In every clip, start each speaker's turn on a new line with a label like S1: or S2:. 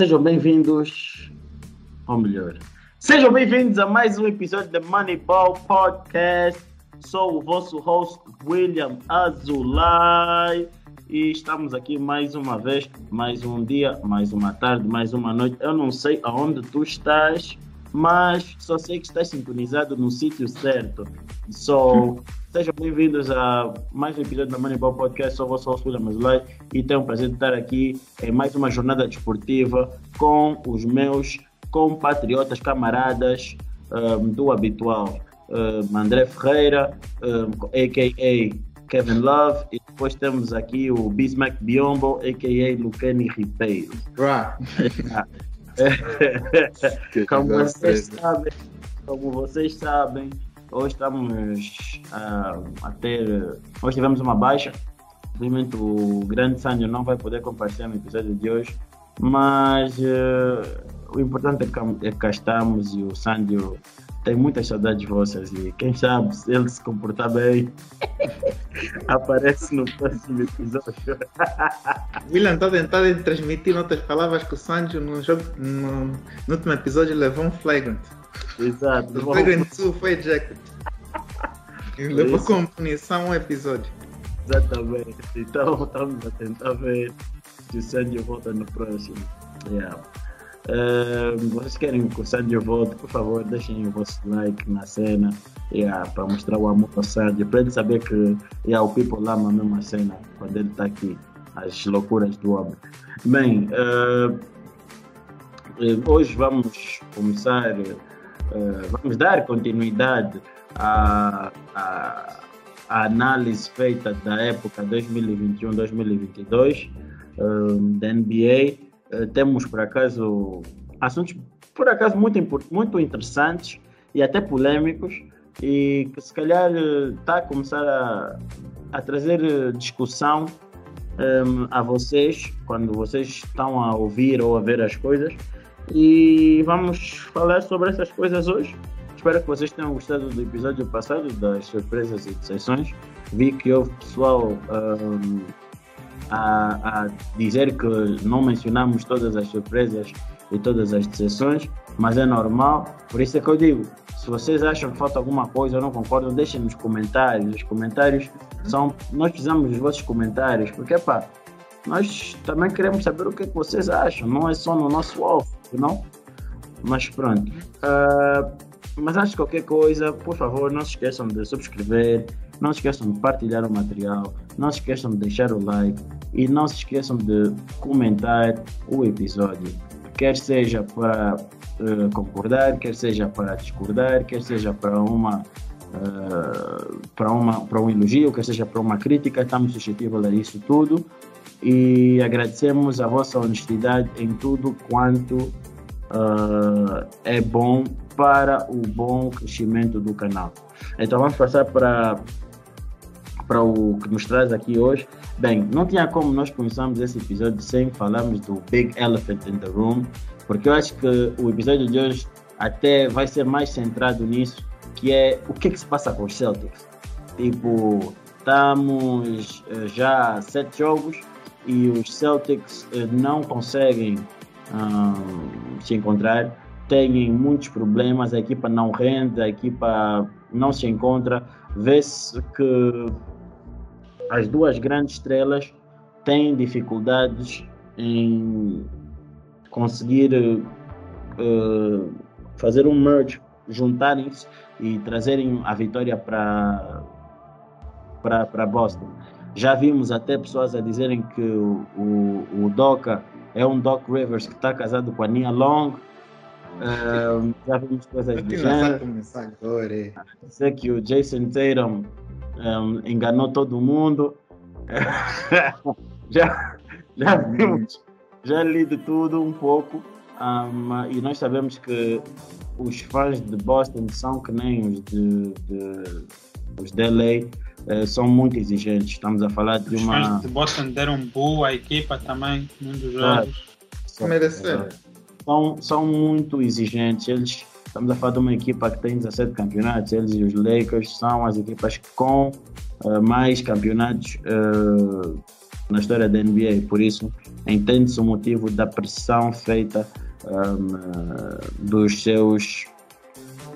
S1: Sejam bem-vindos, ou melhor, sejam bem-vindos a mais um episódio da Moneyball Podcast. Sou o vosso host William Azulay e estamos aqui mais uma vez, mais um dia, mais uma tarde, mais uma noite. Eu não sei aonde tu estás, mas só sei que estás sintonizado no sítio certo. So, sejam bem-vindos a mais um episódio da Moneyball Podcast. Sou o vosso host William Azulay e tenho o prazer de estar aqui em mais uma jornada desportiva com os meus compatriotas, camaradas um, do habitual. Um, André Ferreira, um, a.k.a. Kevin Love, e depois temos aqui o Bismack Biombo, a.k.a. Lucani Ribeiro. como vocês sabem, como vocês sabem, hoje estamos uh, a ter. Hoje tivemos uma baixa. Infelizmente o grande Sânio não vai poder compartilhar no episódio de hoje, mas uh, o importante é que, é que cá estamos e o Sânio tem muitas saudades vossas e quem sabe se ele se comportar bem aparece no próximo episódio.
S2: William está tentando transmitir outras palavras que o Sancho no, jogo, no, no último episódio levou um flagrant.
S1: Exato.
S2: O flagrant 2 foi ejected. Levou como punição um episódio.
S1: Exatamente. Então estamos a tentar ver se o Sancho volta no próximo. Yeah. Uh, vocês querem que o Sandio volte, por favor, deixem o vosso like na cena yeah, para mostrar o amor ao Sandio, para ele saber que yeah, o people ama a mesma cena quando ele está aqui, as loucuras do homem. Bem, uh, hoje vamos começar, uh, vamos dar continuidade à, à, à, análise feita da época 2021-2022 da NBA temos por acaso assuntos por acaso muito, muito interessantes e até polêmicos e que se calhar está eh, a começar a, a trazer eh, discussão um, a vocês quando vocês estão a ouvir ou a ver as coisas e vamos falar sobre essas coisas hoje. Espero que vocês tenham gostado do episódio passado das surpresas e decepções. Vi que houve pessoal um, a, a dizer que não mencionamos todas as surpresas e todas as decepções, mas é normal. Por isso é que eu digo: se vocês acham que falta alguma coisa ou não concordam, deixem nos comentários. Os comentários são. Nós precisamos dos vossos comentários, porque pá, nós também queremos saber o que, é que vocês acham, não é só no nosso off, não? Mas pronto. Uh, mas antes de qualquer coisa, por favor, não se esqueçam de subscrever, não se esqueçam de partilhar o material, não se esqueçam de deixar o like e não se esqueçam de comentar o episódio. Quer seja para uh, concordar, quer seja para discordar, quer seja para uma Uh, para, uma, para um elogio, quer seja para uma crítica, estamos suscetíveis a isso tudo e agradecemos a vossa honestidade em tudo quanto uh, é bom para o bom crescimento do canal. Então vamos passar para, para o que nos traz aqui hoje. Bem, não tinha como nós começarmos esse episódio sem falarmos do Big Elephant in the Room, porque eu acho que o episódio de hoje até vai ser mais centrado nisso, que é o que, é que se passa com os Celtics. Tipo, estamos eh, já a sete jogos e os Celtics eh, não conseguem um, se encontrar têm muitos problemas, a equipa não rende, a equipa não se encontra. Vê-se que as duas grandes estrelas têm dificuldades em conseguir uh, fazer um merge, juntarem-se e trazerem a vitória para para Boston. Já vimos até pessoas a dizerem que o, o, o Doca é um Doc Rivers que está casado com a Nia Long, um, já vimos coisas do gênero. Sei que o Jason Tatum um, enganou todo mundo. já, já vimos, já li de tudo um pouco. Um, e nós sabemos que os fãs de Boston são que nem os de, de os de LA, uh, são muito exigentes. Estamos a falar de uma.
S3: Os fãs de Boston deram boa à equipa também num dos jogos.
S2: Ah, Mereceram
S1: são, são muito exigentes. Eles, estamos a falar de uma equipa que tem 17 campeonatos, eles e os Lakers são as equipas com uh, mais campeonatos uh, na história da NBA. Por isso, entende-se o motivo da pressão feita um, dos seus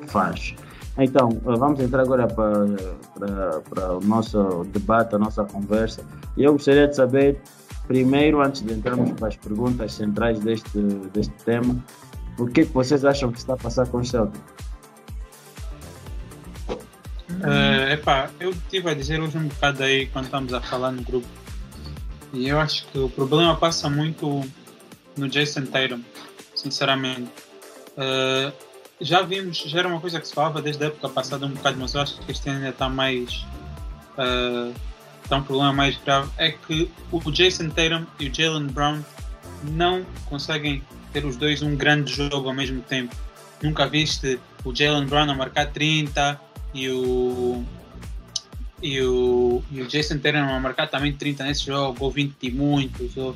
S1: fãs. Então, vamos entrar agora para, para, para o nosso debate, a nossa conversa. Eu gostaria de saber, primeiro, antes de entrarmos para as perguntas centrais deste, deste tema, o que, vocês acham que está a passar com o Celtic?
S3: Uh, epá, eu estive a dizer hoje um bocado aí quando estamos a falar no grupo. E eu acho que o problema passa muito no Jason Tatum, sinceramente. Uh, já vimos, já era uma coisa que se falava desde a época passada um bocado, mas eu acho que este ainda está mais. Uh, está um problema mais grave. É que o Jason Tatum e o Jalen Brown não conseguem ter os dois um grande jogo ao mesmo tempo. Nunca viste o Jalen Brown a marcar 30 e o. E o, e o Jason Tatum a marcar também 30 nesse jogo, ou 20 e muitos, ou,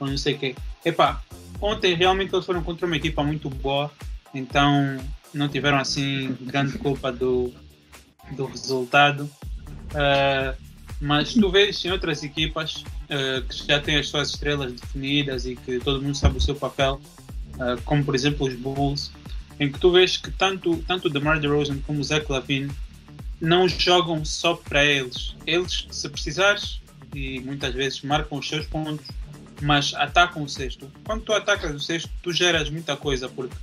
S3: ou não sei o quê. Epá, ontem realmente eles foram contra uma equipa muito boa então não tiveram assim grande culpa do, do resultado. Uh, mas tu vês em outras equipas uh, que já têm as suas estrelas definidas e que todo mundo sabe o seu papel, uh, como por exemplo os Bulls, em que tu vês que tanto, tanto DeMar DeRozan como o Zach Lavine não jogam só para eles. Eles, se precisares, e muitas vezes marcam os seus pontos, mas atacam o sexto. Quando tu atacas o sexto, tu geras muita coisa, porque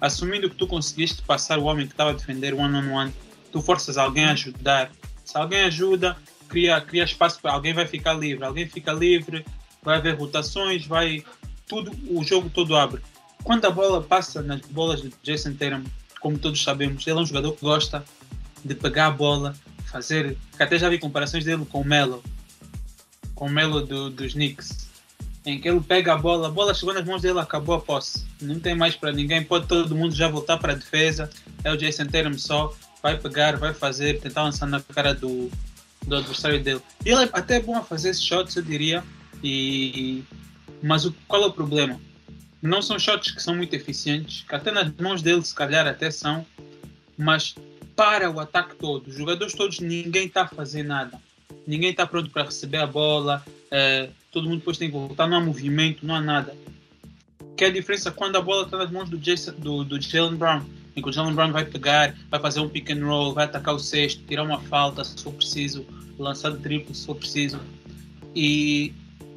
S3: assumindo que tu conseguiste passar o homem que estava a defender one-on-one, on one, tu forças alguém a ajudar. Se alguém ajuda, cria, cria espaço para alguém vai ficar livre. Alguém fica livre, vai haver rotações, vai tudo, o jogo todo abre. Quando a bola passa nas bolas de Jason Tatum, como todos sabemos, ele é um jogador que gosta de pegar a bola, fazer. Que até já vi comparações dele com o Melo, com o Melo do, dos Knicks em que ele pega a bola, a bola chegou nas mãos dele, acabou a posse. Não tem mais para ninguém, pode todo mundo já voltar para a defesa. É o Jason Tatum só, vai pegar, vai fazer, tentar lançar na cara do, do adversário dele. Ele é até bom a fazer esses shots, eu diria. E, mas o, qual é o problema? Não são shots que são muito eficientes, que até nas mãos dele se calhar até são, mas para o ataque todo, os jogadores todos, ninguém está a fazer nada. Ninguém está pronto para receber a bola, é, todo mundo depois tem que voltar, não há movimento, não há nada. Que é a diferença quando a bola está nas mãos do, Jason, do, do Jalen Brown, em que o Jalen Brown vai pegar, vai fazer um pick and roll, vai atacar o sexto, tirar uma falta se for preciso, lançar de triplo se for preciso. E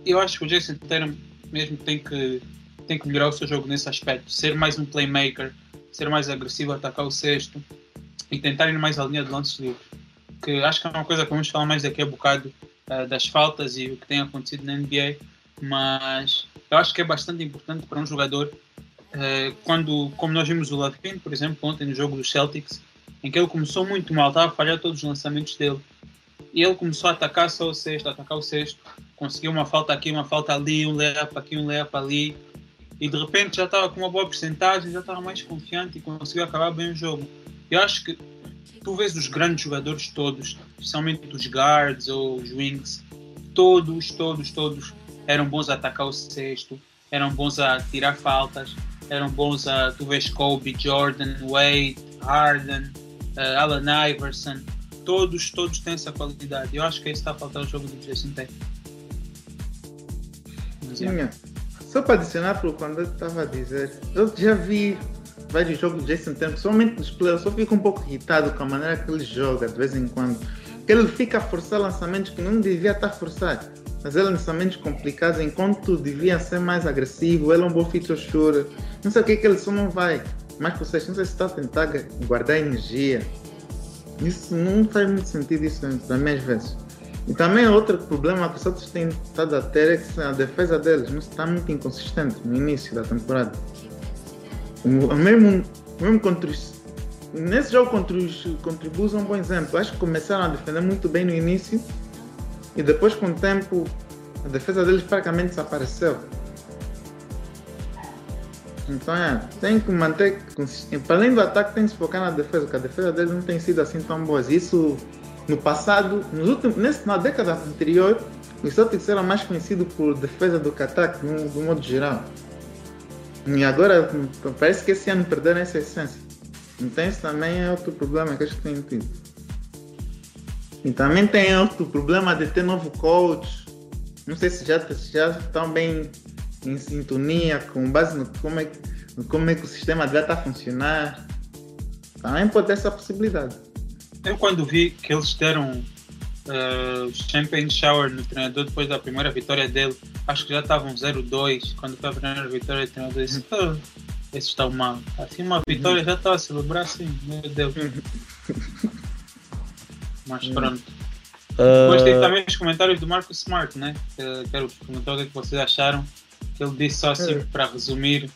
S3: eu acho que o Jason Tatum mesmo tem que, tem que melhorar o seu jogo nesse aspecto, ser mais um playmaker, ser mais agressivo, atacar o sexto e tentar ir mais à linha de lances livres. Que acho que é uma coisa que vamos falar mais daqui a bocado, uh, das faltas e o que tem acontecido na NBA, mas eu acho que é bastante importante para um jogador uh, quando, como nós vimos o Lavin, por exemplo, ontem no jogo dos Celtics, em que ele começou muito mal, estava a falhar todos os lançamentos dele. E ele começou a atacar só o sexto, atacar o sexto, conseguiu uma falta aqui, uma falta ali, um layup aqui, um layup ali, e de repente já estava com uma boa porcentagem, já estava mais confiante e conseguiu acabar bem o jogo. Eu acho que tu vês os grandes jogadores todos, especialmente os guards ou os wings, todos, todos, todos eram bons a atacar o sexto, eram bons a tirar faltas, eram bons a, tu vês Kobe, Jordan, Wade, Harden, uh, Allen Iverson, todos, todos têm essa qualidade. Eu acho que isso está a faltar o jogo do Jason Tatum.
S2: Sim, só para adicionar para o quando eu estava a dizer, eu já vi vários jogos de Jason Tatum, somente nos playoffs, eu fico um pouco irritado com a maneira que ele joga de vez em quando. Que ele fica a forçar lançamentos que não devia estar a forçar. Mas ele lançamentos complicados, enquanto devia ser mais agressivo, ele é um bom feature shooter. Não sei o que é que ele só não vai. Mas vocês não sei se está a tentar guardar energia. Isso não faz muito sentido isso mim às vezes. E também outro problema que os outros têm estado a ter é que a defesa deles não está muito inconsistente no início da temporada. O mesmo, mesmo contra os, nesse jogo contra os, contra os é um bom exemplo. Acho que começaram a defender muito bem no início e depois com o tempo a defesa deles praticamente desapareceu. Então é, tem que manter. Para além do ataque, tem que se focar na defesa, porque a defesa deles não tem sido assim tão boa. Isso no passado, nos últimos, nesse, na década anterior, os Celtics eram mais conhecidos por defesa do que ataque, no, no modo geral. E agora parece que esse ano perderam essa essência. Então isso também é outro problema que gente tem tido. E também tem outro problema de ter novo coach. não sei se já, já estão bem em sintonia com base no como é, como é que o sistema dele está a funcionar. Também pode ter essa possibilidade.
S3: Eu quando vi que eles deram uh, o Champagne Shower no treinador depois da primeira vitória dele, acho que já estavam 0-2 quando foi a primeira vitória do treinador. Eu disse, oh, esses estão mal. Assim, uma vitória uhum. já estava a celebrar assim, meu Deus. Mas pronto. Uh... Depois tem também os comentários do Marcos Smart, né? Que, quero comentar o que vocês acharam. Ele disse só assim, é. para resumir,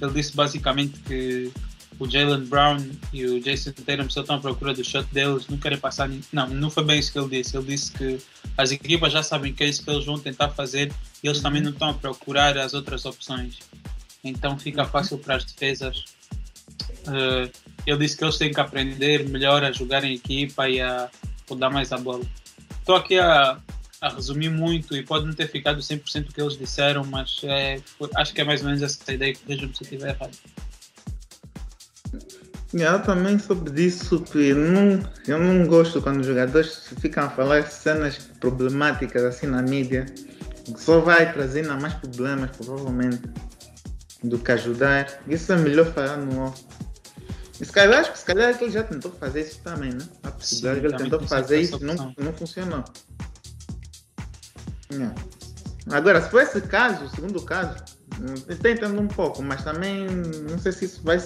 S3: ele disse basicamente que o Jalen Brown e o Jason Tatum só estão à procura do shot deles, não querem passar. Não, não foi bem isso que ele disse. Ele disse que as equipas já sabem que é isso que eles vão tentar fazer e eles também não estão a procurar as outras opções. Então fica uhum. fácil para as defesas. Uh, ele disse que eles têm que aprender melhor a jogar em equipa e a dar mais a bola. Estou aqui a, a resumir muito e pode não ter ficado 100% do que eles disseram, mas é, foi, acho que é mais ou menos essa ideia, corrijam-me se eu estiver errado.
S2: Eu também sobre isso que não, eu não gosto quando os jogadores ficam a falar cenas problemáticas assim na mídia, que só vai trazendo mais problemas provavelmente do que ajudar. Isso é melhor falar no off. E se calhar, acho que se calhar ele já tentou fazer isso também, né? A possibilidade que ele tentou fazer isso não, não funcionou. Não. Agora, se for esse caso, o segundo caso, Estou entendendo um pouco, mas também não sei se isso vai.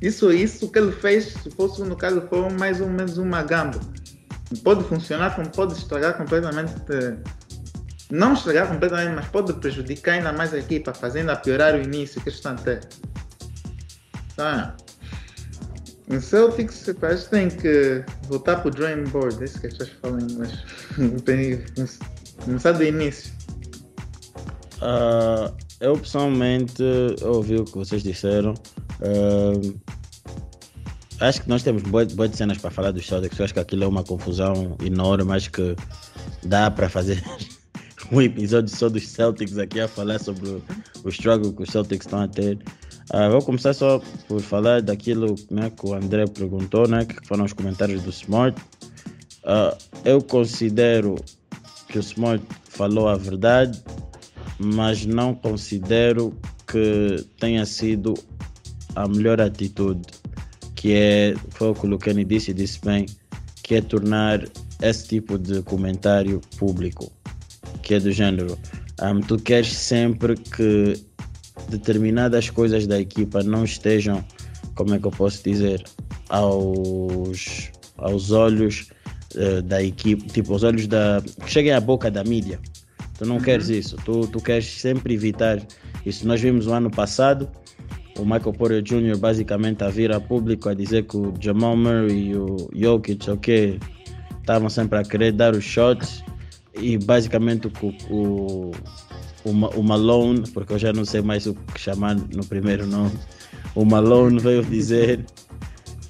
S2: Isso, isso que ele fez, se fosse no caso, foi mais ou menos uma gamba. Pode funcionar, como pode estragar completamente. Não estragar completamente, mas pode prejudicar ainda mais a equipa, fazendo a piorar o início que estão até. Tá. Em Celtics, a gente tem que voltar para o drawing board, é isso que as pessoas falam em inglês. Começar do início.
S1: Uh, eu pessoalmente ouvi o que vocês disseram. Uh, acho que nós temos boas, boas cenas para falar dos Celtics. Eu acho que aquilo é uma confusão enorme. Acho que dá para fazer um episódio só dos Celtics aqui a falar sobre o, o struggle que os Celtics estão a ter. Uh, vou começar só por falar daquilo né, que o André perguntou, né, que foram os comentários do Smart. Uh, eu considero que o Smart falou a verdade mas não considero que tenha sido a melhor atitude, que é, foi o que o Lucani disse disse bem, que é tornar esse tipo de comentário público, que é do género. Um, tu queres sempre que determinadas coisas da equipa não estejam, como é que eu posso dizer, aos, aos olhos uh, da equipe, tipo, aos olhos da. que cheguem à boca da mídia. Tu não uhum. queres isso. Tu, tu queres sempre evitar isso. Nós vimos no ano passado o Michael Porter Jr. basicamente a vir a público a dizer que o Jamal Murray e o Jokic, ok, estavam sempre a querer dar os shots e basicamente o, o, o, o Malone, porque eu já não sei mais o que chamar no primeiro nome, o Malone veio dizer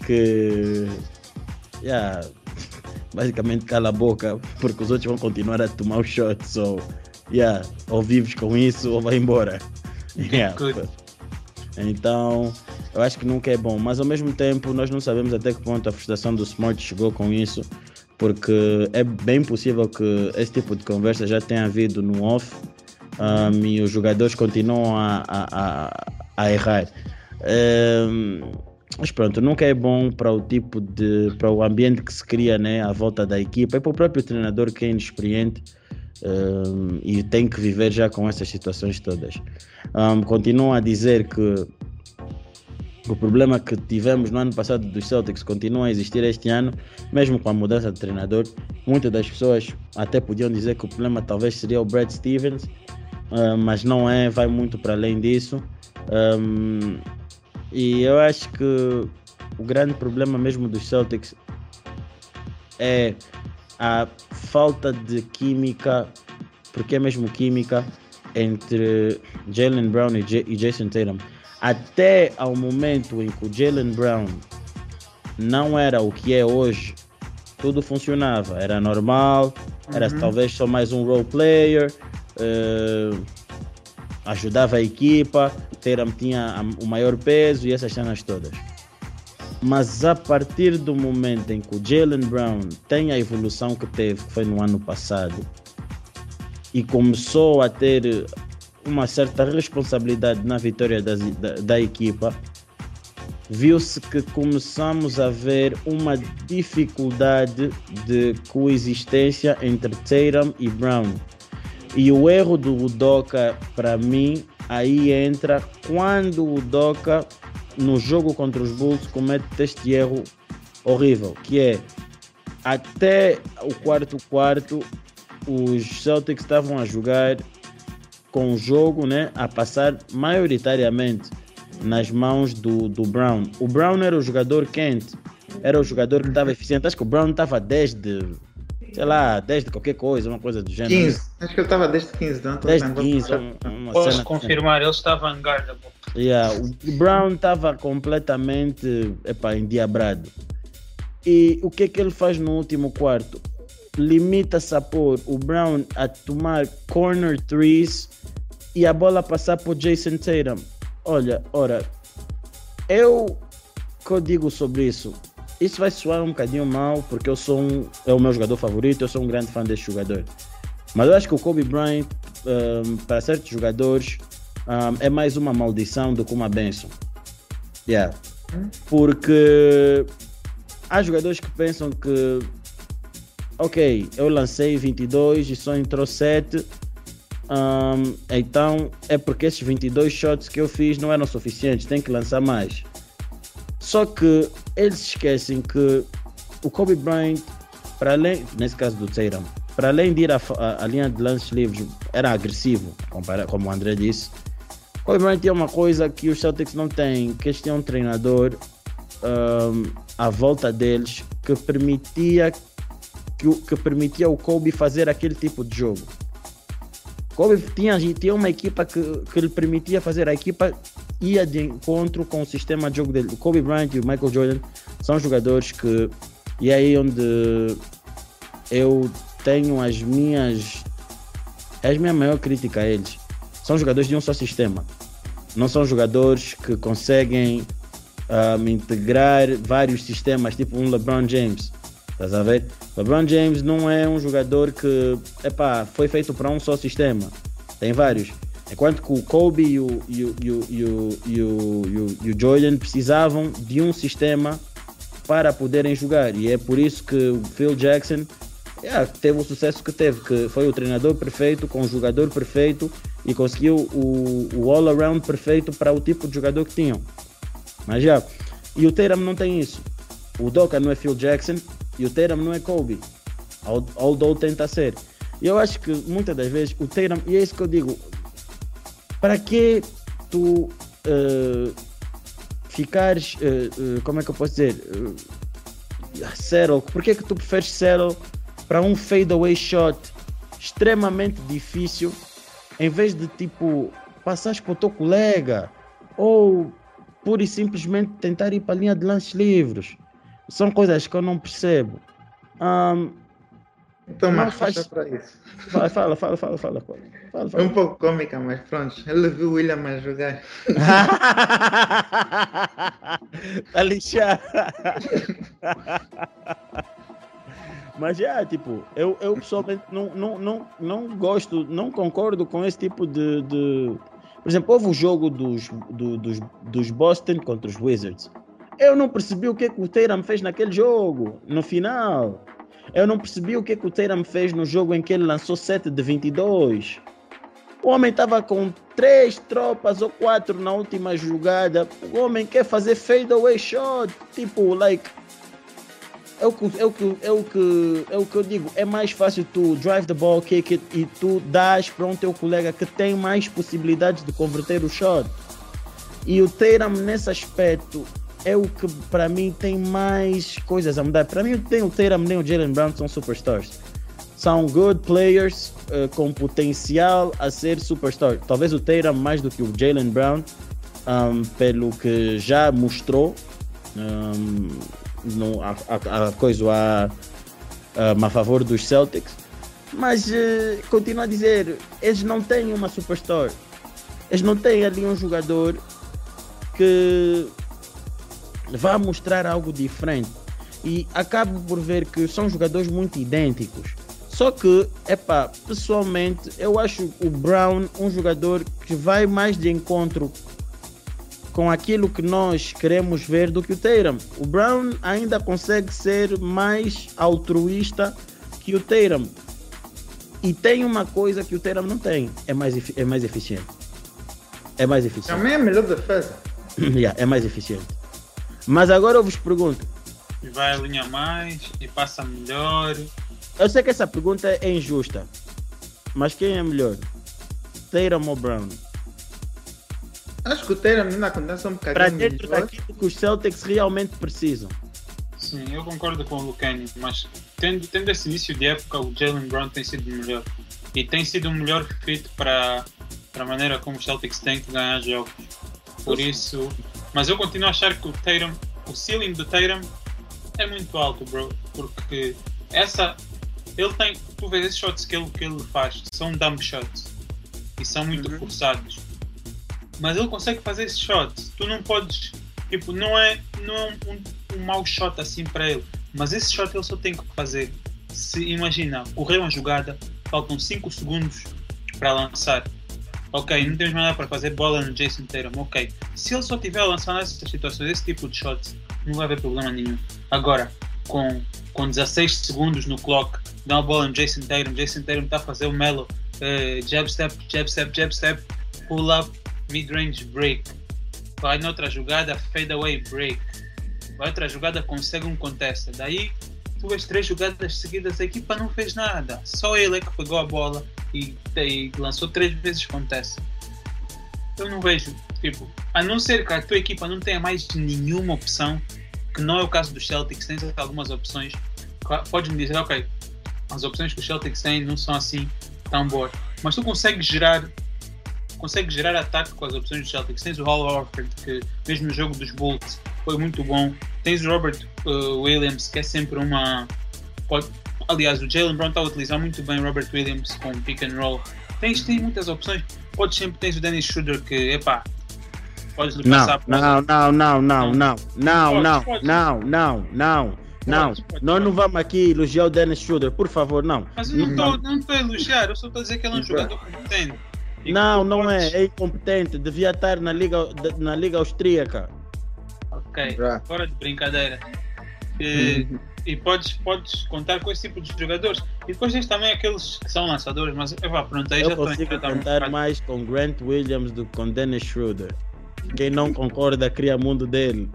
S1: que yeah, basicamente cala a boca, porque os outros vão continuar a tomar o shot. So, yeah, ou vives com isso ou vai embora. Yeah. Então, eu acho que nunca é bom, mas ao mesmo tempo nós não sabemos até que ponto a frustração do Smart chegou com isso, porque é bem possível que esse tipo de conversa já tenha havido no off um, e os jogadores continuam a, a, a, a errar. Um, mas pronto, nunca é bom para o tipo de. para o ambiente que se cria né, à volta da equipa e para o próprio treinador que é inexperiente um, e tem que viver já com essas situações todas. Um, a dizer que o problema que tivemos no ano passado dos Celtics continua a existir este ano, mesmo com a mudança de treinador. Muitas das pessoas até podiam dizer que o problema talvez seria o Brad Stevens, uh, mas não é, vai muito para além disso. Um, e eu acho que o grande problema mesmo dos Celtics é a falta de química, porque é mesmo química, entre Jalen Brown e, J e Jason Tatum. Até ao momento em que o Jalen Brown não era o que é hoje, tudo funcionava. Era normal, era uhum. talvez só mais um role player. Uh, ajudava a equipa, Tatum tinha o maior peso e essas cenas todas. Mas a partir do momento em que o Jalen Brown tem a evolução que teve, que foi no ano passado, e começou a ter uma certa responsabilidade na vitória da, da, da equipa, viu-se que começamos a ver uma dificuldade de coexistência entre Tatum e Brown. E o erro do Udoka, para mim, aí entra quando o Udoka, no jogo contra os Bulls, comete este erro horrível, que é até o quarto quarto os Celtics estavam a jogar com o jogo né, a passar maioritariamente nas mãos do, do Brown. O Brown era o jogador quente, era o jogador que estava eficiente. Acho que o Brown estava desde, sei lá, desde qualquer coisa, uma coisa do gênero.
S2: 15, acho que ele estava desde 15, não?
S1: Desde 15, uma
S3: Posso
S1: cena
S3: confirmar, ele estava unguardable.
S1: Yeah, o Brown estava completamente epa, endiabrado. E o que é que ele faz no último quarto? Limita-se a pôr o Brown a tomar corner threes e a bola passar para o Jason Tatum. Olha, ora, eu que eu digo sobre isso, isso vai soar um bocadinho mal, porque eu sou um, é o meu jogador favorito, eu sou um grande fã deste jogador. Mas eu acho que o Kobe Bryant, um, para certos jogadores, um, é mais uma maldição do que uma benção. Yeah. Porque há jogadores que pensam que, ok, eu lancei 22 e só entrou 7, um, então é porque esses 22 shots que eu fiz não eram suficientes, tem que lançar mais. Só que eles esquecem que o Kobe Bryant, para além, nesse caso do Tatum, para além de ir à, linha de lances livres, era agressivo, como o André disse. Kobe Bryant tinha uma coisa que os Celtics não têm, que eles tinham um treinador um, à volta deles que permitia que, que permitia o Kobe fazer aquele tipo de jogo. Kobe tinha, tinha uma equipa que, que lhe permitia fazer, a equipa ia de encontro com o sistema de jogo dele. O Kobe Bryant e o Michael Jordan são jogadores que, e é aí onde eu tenho as minhas, é a minha maior crítica a eles. São jogadores de um só sistema. Não são jogadores que conseguem um, integrar vários sistemas, tipo um LeBron James. Estás a ver? LeBron James não é um jogador que epá, foi feito para um só sistema. Tem vários. Enquanto que o Kobe e o, e o, e o, e o, e o, e o, Jordan precisavam de um sistema para poderem jogar. E é por isso que o Phil Jackson yeah, teve o sucesso que teve, que foi o treinador perfeito, com o jogador perfeito e conseguiu o, o all-around perfeito para o tipo de jogador que tinham. Mas já, e o Tatum não tem isso. O Doka não é Phil Jackson e o Tatum não é Kobe. Al- Although tenta ser. E eu acho que muitas das vezes o Tatum, e é isso que eu digo, para que tu eh, ficares, eh, eh, como é que eu posso dizer, uh, por que que tu preferes settle para um fadeaway shot extremamente difícil em vez de tipo passares para o teu colega ou pura e simplesmente tentar ir para a linha de lances livres. São coisas que eu não percebo. Ahm,
S2: Então, mas
S1: faz-
S2: faz para isso.
S1: fala, fala, fala, fala, fala. fala, fala,
S2: É um pouco cômica, mas pronto. Ele viu o William a jogar.
S1: a lixar. Mas é, tipo, eu, eu pessoalmente não, não, não, não gosto, não concordo com esse tipo de. de... Por exemplo, houve o jogo dos, do- dos, dos Boston contra os Wizards. Eu não percebi o que, que o Tatum fez naquele jogo, no final. Eu não percebi o que, que o Tatum fez no jogo em que ele lançou 7 de 22. O homem estava com três tropas ou quatro na última jogada. O homem quer fazer fadeaway shot. Tipo, like. É o, que, é, o que, é, o que, é o que eu digo. É mais fácil tu drive the ball, kick it e tu dás para um teu colega que tem mais possibilidades de converter o shot. E o Tatum, nesse aspecto, é o que para mim tem mais coisas a mudar. Para mim, tem o Tatum nem o Jalen Brown são superstars são good players eh, com potencial a ser superstar. Talvez o Tatum mais do que o Jalen Brown, um, pelo que já mostrou um, no, a, a, a coisa a, um, a favor dos Celtics. Mas eh, continuo a dizer, eles não têm uma superstar. Eles não têm ali um jogador que vá mostrar algo diferente. E acabo por ver que são jogadores muito idênticos Só que, epá, pessoalmente, eu acho o Brown um jogador que vai mais de encontro com aquilo que nós queremos ver do que o Tatum. O Brown ainda consegue ser mais altruísta que o Tatum. E tem uma coisa que o Tatum não tem, é mais, é mais eficiente. É mais eficiente.
S2: Também é melhor defesa.
S1: yeah, é mais eficiente. Mas agora eu vos pergunto.
S3: E vai alinhar mais e passa melhor.
S1: Eu sei que essa pergunta é injusta. Mas quem é melhor? Tatum ou Brown?
S2: Acho que o Tatum ainda acontece um bocadinho
S1: Para dentro daquilo que os Celtics realmente precisam.
S3: Sim, eu concordo com o Lucani, mas tendo, tendo esse início de época, o Jalen Brown tem sido melhor. E tem sido o melhor fit para, para a maneira como os Celtics têm que ganhar jogos. Por isso. Mas eu continuo a achar que o Tatum, o ceiling do Tatum é muito alto, bro. Porque essa. Ele tem. Tu vês esses shots que ele, que ele faz, são dump shots. E são muito
S2: Uhum.
S3: forçados. Mas ele consegue fazer esses shots. Tu não podes. Tipo, não é, não é um, um, um mau shot assim para ele. Mas esse shot ele só tem que fazer. Se imagina, correr uma jogada, faltam 5 segundos para lançar. Ok, não temos nada para fazer bola no Jason Tatum. Ok, se ele só tiver a lançar nessas situações, esse tipo de shots, não vai haver problema nenhum. Agora, com, com 16 segundos no clock, dá uma bola no Jason Tatum, Jason Tatum está a fazer o Melo, eh, jab step, jab step, jab step, pull up, mid-range break. Vai noutra jogada, fade away break. Vai outra jogada, consegue um contest. Daí, vês três jogadas seguidas, a equipa não fez nada. Só ele é que pegou a bola e, e lançou três vezes contest. Eu não vejo, tipo, a não ser que a tua equipa não tenha mais nenhuma opção, que não é o caso dos Celtics, tens algumas opções, Cla- podes-me dizer, ok, as opções que os Celtics têm não são assim tão boas, mas tu consegues gerar consegue gerar ataque com as opções dos Celtics. Tens o Hall Orford, que mesmo no jogo dos Bulls foi muito bom. Tens o Robert uh, Williams, que é sempre uma. Pode... Aliás, o Jalen Brown está a utilizar muito bem o Robert Williams com pick and roll. Tens, tens muitas opções. Podes sempre tens o Dennis Schroeder, que, epá, podes lhe
S1: Não,
S3: passar bola.
S1: não, não, não, não, não, não,
S3: Pode,
S1: não,
S3: pode.
S1: não, não, não, não.
S3: Pode, pode,
S1: Nós não vamos aqui elogiar o Dennis Schroeder, por favor, não.
S3: Mas eu não estou a elogiar, eu só estou a dizer que ele é um jogador competente.
S1: Não, não é, é incompetente, devia estar na liga, na liga austríaca.
S3: Ok,
S2: Já.
S3: fora de brincadeira. E, e podes, podes contar com esse tipo de jogadores. E depois tens também aqueles que são lançadores, mas epá, pronto, aí já
S1: Eu
S3: estou a
S1: consigo
S3: um
S1: cantar
S3: bocado.
S1: mais com Grant Williams do que com Dennis Schroeder. Quem não concorda cria mundo dele.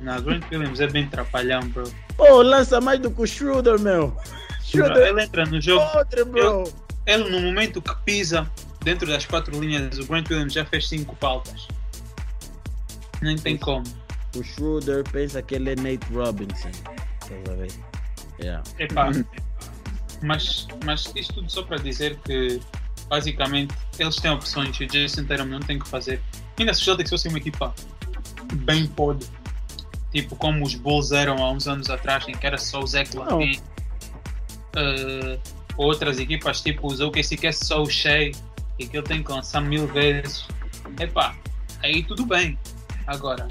S3: Não, Grant Williams é bem trapalhão, bro.
S1: Pô, lança mais do que o Schroeder, meu. Schroeder
S3: Ele entra no jogo,
S1: é outro, bro.
S3: ele no momento que pisa dentro das quatro linhas, o Grant Williams já fez cinco faltas. Nem tem como.
S1: O Schroeder pensa que ele é Nate Robinson. Estás a ver? Yeah.
S3: Epá, mas, mas isto tudo só para dizer que basicamente eles têm opções e o Jason Tatum não tem que fazer. Ainda se o Celtics fosse uma equipa bem podre, tipo como os Bulls eram há uns anos atrás, em que era só o Zach Lavine, eh, outras equipas tipo os OKC que é só o Shea que ele tem que lançar mil vezes. Epá, aí tudo bem. Agora,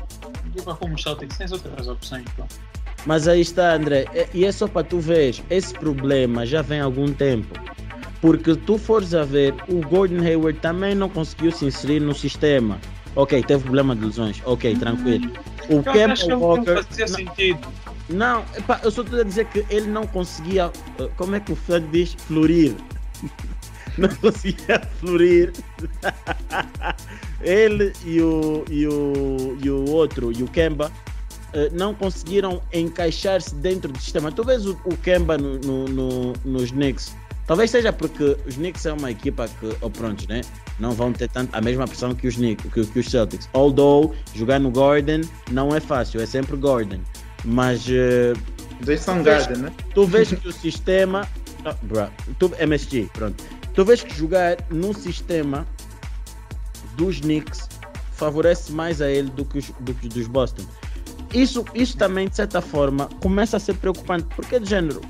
S3: equipa como os Celtics tens outras opções. Pô.
S1: Mas aí está, André. E- é só para tu ver, esse problema já vem há algum tempo. Porque tu fores a ver, o Gordon Hayward também não conseguiu se inserir no sistema. Ok, teve problema de lesões. Ok, tranquilo. O
S3: Eu
S1: Kemba Walker.
S3: não fazia
S1: não-
S3: sentido.
S1: Não, epá, eu só estou a dizer que ele não conseguia. eh, Como é que o fã diz? Florir. Não conseguia florir. ele e o, e o, e o outro, e o Kemba, eh, não conseguiram encaixar-se dentro do sistema. Tu vês o, o Kemba no, no, no- nos Knicks. Talvez seja porque os Knicks é uma equipa que, ou pronto, né? Não vão ter tanto, a mesma pressão que os, Knicks, que, que os Celtics. Although, jogar no Gordon não é fácil, é sempre Gordon. Mas eh,
S2: Dois são Garden, né?
S1: tu vês que o sistema. Ah, bruh, tu, MSG, pronto. Vês que jogar no sistema dos Knicks favorece mais a ele do que os, do dos Boston. Isso, isso também, de certa forma, começa a ser preocupante, porque de género.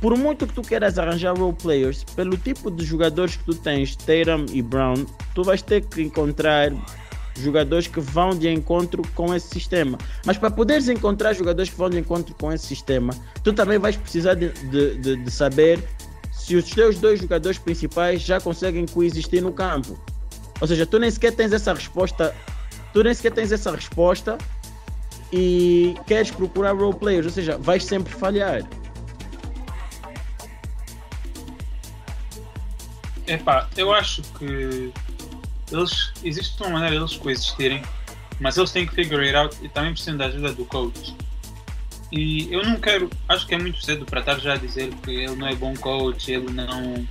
S1: Por muito que tu queiras arranjar role players, pelo tipo de jogadores que tu tens, Tatum e Brown, tu vais ter que encontrar jogadores que vão de encontro com esse sistema. Mas para poderes encontrar jogadores que vão de encontro com esse sistema, tu também vais precisar de, de, de- de saber se os teus dois jogadores principais já conseguem coexistir no campo. Ou seja, tu nem sequer tens essa resposta, tu nem sequer tens essa resposta e queres procurar role players, ou seja, vais sempre falhar.
S3: Epá, eu acho que eles existe uma maneira de eles coexistirem, mas eles têm que figure it out e também precisam da ajuda do coach. E eu não quero, acho que é muito cedo para estar já a dizer que ele não é bom coach, ele não.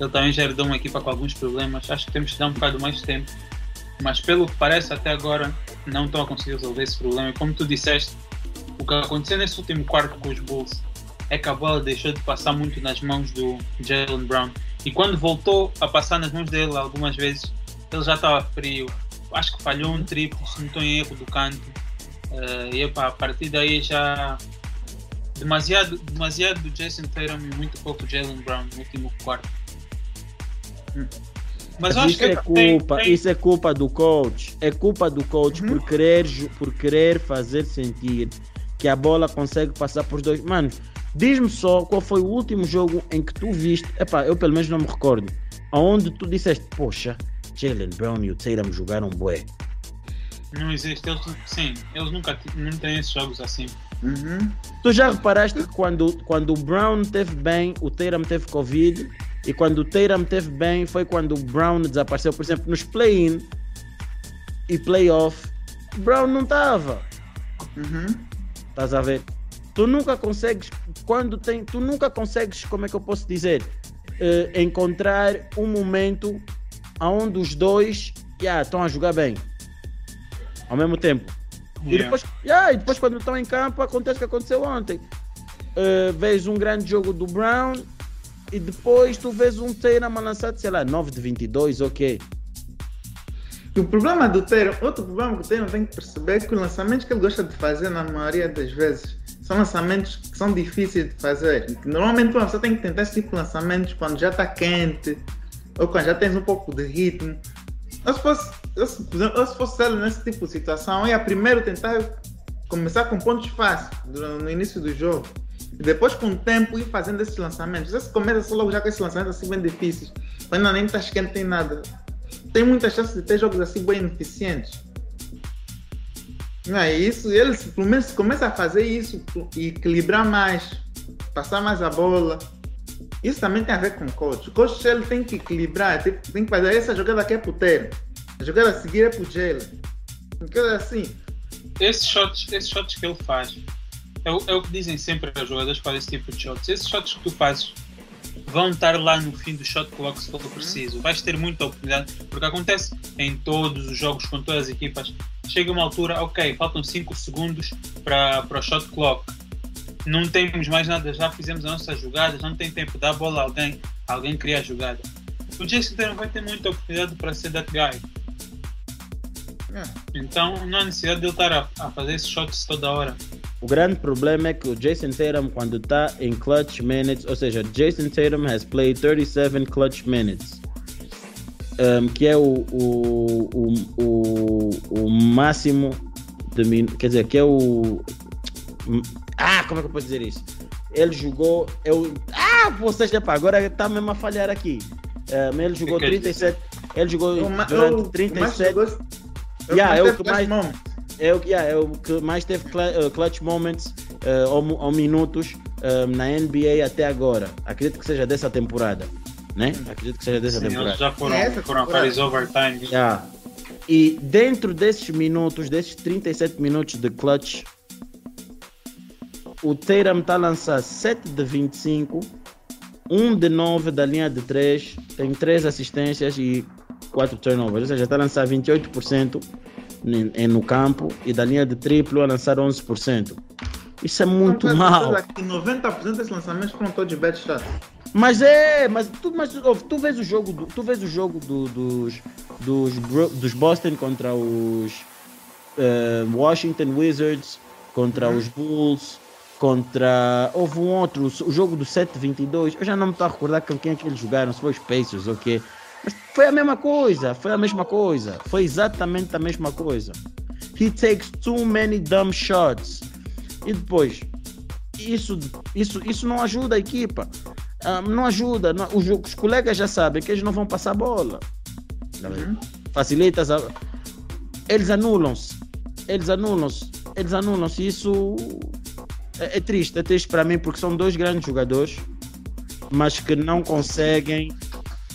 S3: Ele também já herdou uma equipa com alguns problemas. Acho que temos que dar um bocado mais tempo. Mas pelo que parece até agora não estão a conseguir resolver esse problema. E como tu disseste, o que aconteceu nesse último quarto com os Bulls é que a bola deixou de passar muito nas mãos do Jalen Brown. E quando voltou a passar nas mãos dele algumas vezes, ele já estava frio. Acho que falhou um triplo, se não estou em erro do canto. Uh, e epa, a partir daí já. Demasiado, demasiado do Jason Tatum e muito pouco Jalen Brown no último quarto.
S1: Mas isso é culpa, tem, tem... isso é culpa do coach. É culpa do coach uhum. por querer por querer fazer sentir que a bola consegue passar por dois. Mano, diz-me só qual foi o último jogo em que tu viste. Epá, eu pelo menos não me recordo. Aonde tu disseste, poxa, Jalen Brown e o Tatum jogaram bué.
S3: Não existe, eles, sim, eles nunca não têm esses jogos assim.
S1: Uhum. Tu já reparaste que quando, quando o Brown teve bem, o Tatum teve Covid, e quando o Tatum teve bem, foi quando o Brown desapareceu. Por exemplo, nos play-in e play-off, Brown não estava. Uhum. Estás a ver? Tu nunca consegues, quando tem, tu nunca consegues, como é que eu posso dizer, uh, encontrar um momento onde os dois yeah, estão a jogar bem ao mesmo tempo. Yeah. E, depois, yeah, e depois, quando estão em campo, acontece o que aconteceu ontem. Uh, vês um grande jogo do Brown e depois tu vês um Tatum a lançar, sei lá, 9 de 22, ok.
S2: E o problema do Tatum, outro problema que o Tatum tem que perceber é que os lançamentos que ele gosta de fazer, na maioria das vezes, são lançamentos que são difíceis de fazer. Normalmente você tem que tentar esse tipo de lançamentos quando já está quente ou quando já tens um pouco de ritmo. Eu se fosse, eu, eu, se fosse ele nesse tipo de situação, ia primeiro tentar começar com pontos fáceis no início do jogo. E depois, com o tempo, ir fazendo esses lançamentos. Você começa logo já com esses lançamentos assim bem difíceis. Ainda nem está quente nem nada. Tem muitas chances de ter jogos assim bem ineficientes. Não é isso? Ele, pelo menos, começa a fazer isso e equilibrar mais, passar mais a bola isso também tem a ver com o coach. O coach ele tem que equilibrar, tem, tem que fazer essa jogada aqui é Ter. A jogada a seguir é pro Jalen. Coisa assim.
S3: Esses shots, esses shots que ele faz é o, é o que dizem sempre os jogadores para esse tipo de shots. Esses shots que tu fazes vão estar lá no fim do shot clock se for preciso. Vais ter muita oportunidade, porque acontece em todos os jogos com todas as equipas. Chega uma altura, ok, faltam 5 segundos para, para o shot clock não temos mais nada, já fizemos as nossas jogadas, não tem tempo, dá a bola a alguém, alguém cria a jogada. O Jason Tatum vai ter muita oportunidade para ser that guy. É. Então não há necessidade de ele estar a, a, fazer esses shots toda hora.
S1: O grande problema é que o Jason Tatum, quando está em clutch minutes, ou seja, Jason Tatum has played 37 clutch minutes, um, que é o, o, o, o, o máximo de quer dizer, que é o ah, como é que eu posso dizer isso? Ele jogou. Eu, ah, vocês, epa, agora está mesmo a falhar aqui. Um, ele jogou 37. Ele jogou eu, durante eu, 37. Eu, yeah, é o que mais. É o, yeah, é o que mais teve uh, clutch moments uh, ou, ou, minutos uh, na NBA até agora. Acredito que seja dessa temporada. Né? Acredito que seja dessa Sim, temporada.
S3: Eles já foram, é foram vários overtime.
S1: Yeah. E dentro desses minutos, desses 37 minutos de clutch o Tatum está a lançar 7 de 25, 1 de 9 da linha de 3, tem 3 assistências e 4 turnovers, ou seja, está a lançar 28% no campo e da linha de triplo a lançar 11%. Isso é muito não, mal.
S2: Que 90% desses lançamentos foram todos de bad shot.
S1: Mas é, mas tu, mas, oh, tu vês o jogo, do, tu vês o jogo do, dos, dos, dos Boston contra os uh, Washington Wizards, contra uhum. os Bulls, contra. Houve um outro, o jogo do 7-22. Eu já não me estou a recordar com quem é que eles jogaram, se foi os Pacers ou okay? quê. Mas foi a mesma coisa, foi a mesma coisa. Foi exatamente a mesma coisa. He takes too many dumb shots. E depois, isso, isso, isso não ajuda a equipa. ah, não ajuda. Não, os, os, colegas já sabem que eles não vão passar bola. Uhum. Facilitas. A, eles anulam-se. Eles anulam-se. Eles anulam-se. Isso é, é, triste. É triste para mim porque são dois grandes jogadores, mas que não conseguem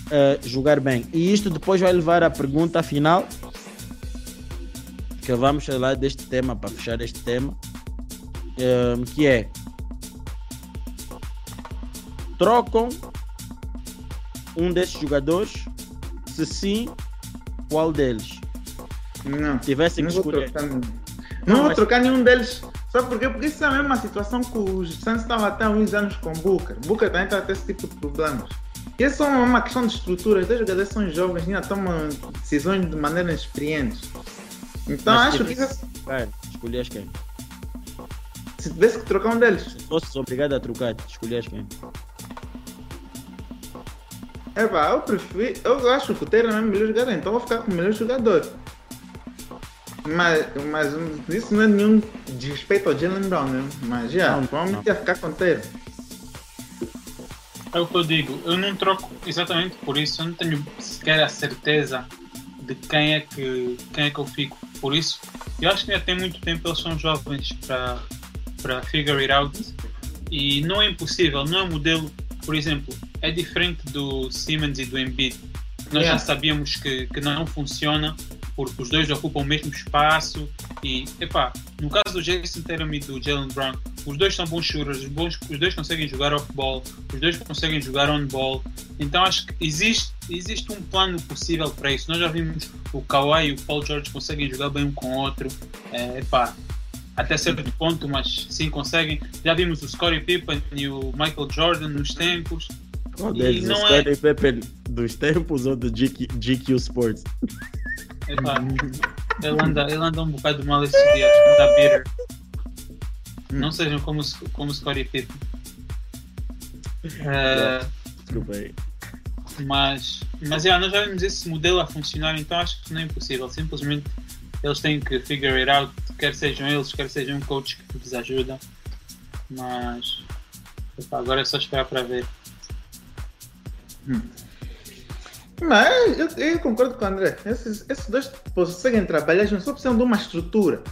S1: uh, jogar bem. E isto depois vai levar à pergunta final. Que vamos falar deste tema para fechar este tema. Uh, que é trocam um desses jogadores? Se sim, qual deles?
S2: Não.
S1: Tivessem
S2: que
S1: escolher.
S2: Trocar, não, não vou trocar nenhum deles. Sabe por quê? Porque isso é a mesma situação que os Santos estavam até há uns anos com o Booker. Booker também está a ter esse tipo de problemas. E é só uma questão de estrutura. Os jogadores são jovens, ainda tomam decisões de maneira inexperiente. Então Mas acho que.
S1: Cara, escolhias quem?
S2: Se tivesse que trocar um deles. Se
S1: fosse obrigado a trocar, escolhias quem?
S2: É pá, eu prefiro. Eu acho que o Taylor é o melhor jogador, então vou ficar com o melhor jogador. Mas, mas isso não é nenhum desrespeito ao Jalen Brown, né? Mas já, yeah, provavelmente ia ficar com o Taylor.
S3: É o que eu digo, eu não troco exatamente por isso, eu não tenho sequer a certeza de quem é que, quem é que eu fico. Por isso, eu acho que ainda tem muito tempo, eles são jovens para, para figure it out. E não é impossível, não é um modelo por exemplo, é diferente do Siemens e do Embiid. Nós yeah. já sabíamos que, que não funciona porque os dois ocupam o mesmo espaço e, epá, no caso do Jason Tatum e do Jalen Brown, os dois são bons shooters, os, bons, os dois conseguem jogar off-ball, os dois conseguem jogar on-ball, então acho que existe, existe um plano possível para isso. Nós já vimos o Kawhi e o Paul George conseguem jogar bem um com o outro, é, epá, até certo ponto, mas sim conseguem. Já vimos o Scottie Pippen e o Michael Jordan nos tempos.
S1: Qual deles? O Scottie é... Pippen dos tempos ou do GQ, GQ Sports?
S3: Epa, ele, anda, ele anda um bocado mal esses dias, anda bitter. Não sejam como, como o Scottie Pippen. Uh,
S1: Desculpa aí.
S3: Mas, mas yeah, nós já vimos esse modelo a funcionar, então acho que não é impossível. Simplesmente eles têm que figure it out, quer sejam eles, quer sejam um coach que lhes ajuda. Mas opa, agora é só esperar para ver.
S2: Hum. Mas eu, eu, concordo com o André. Esses, esses dois conseguem trabalhar, eles só precisam de uma estrutura.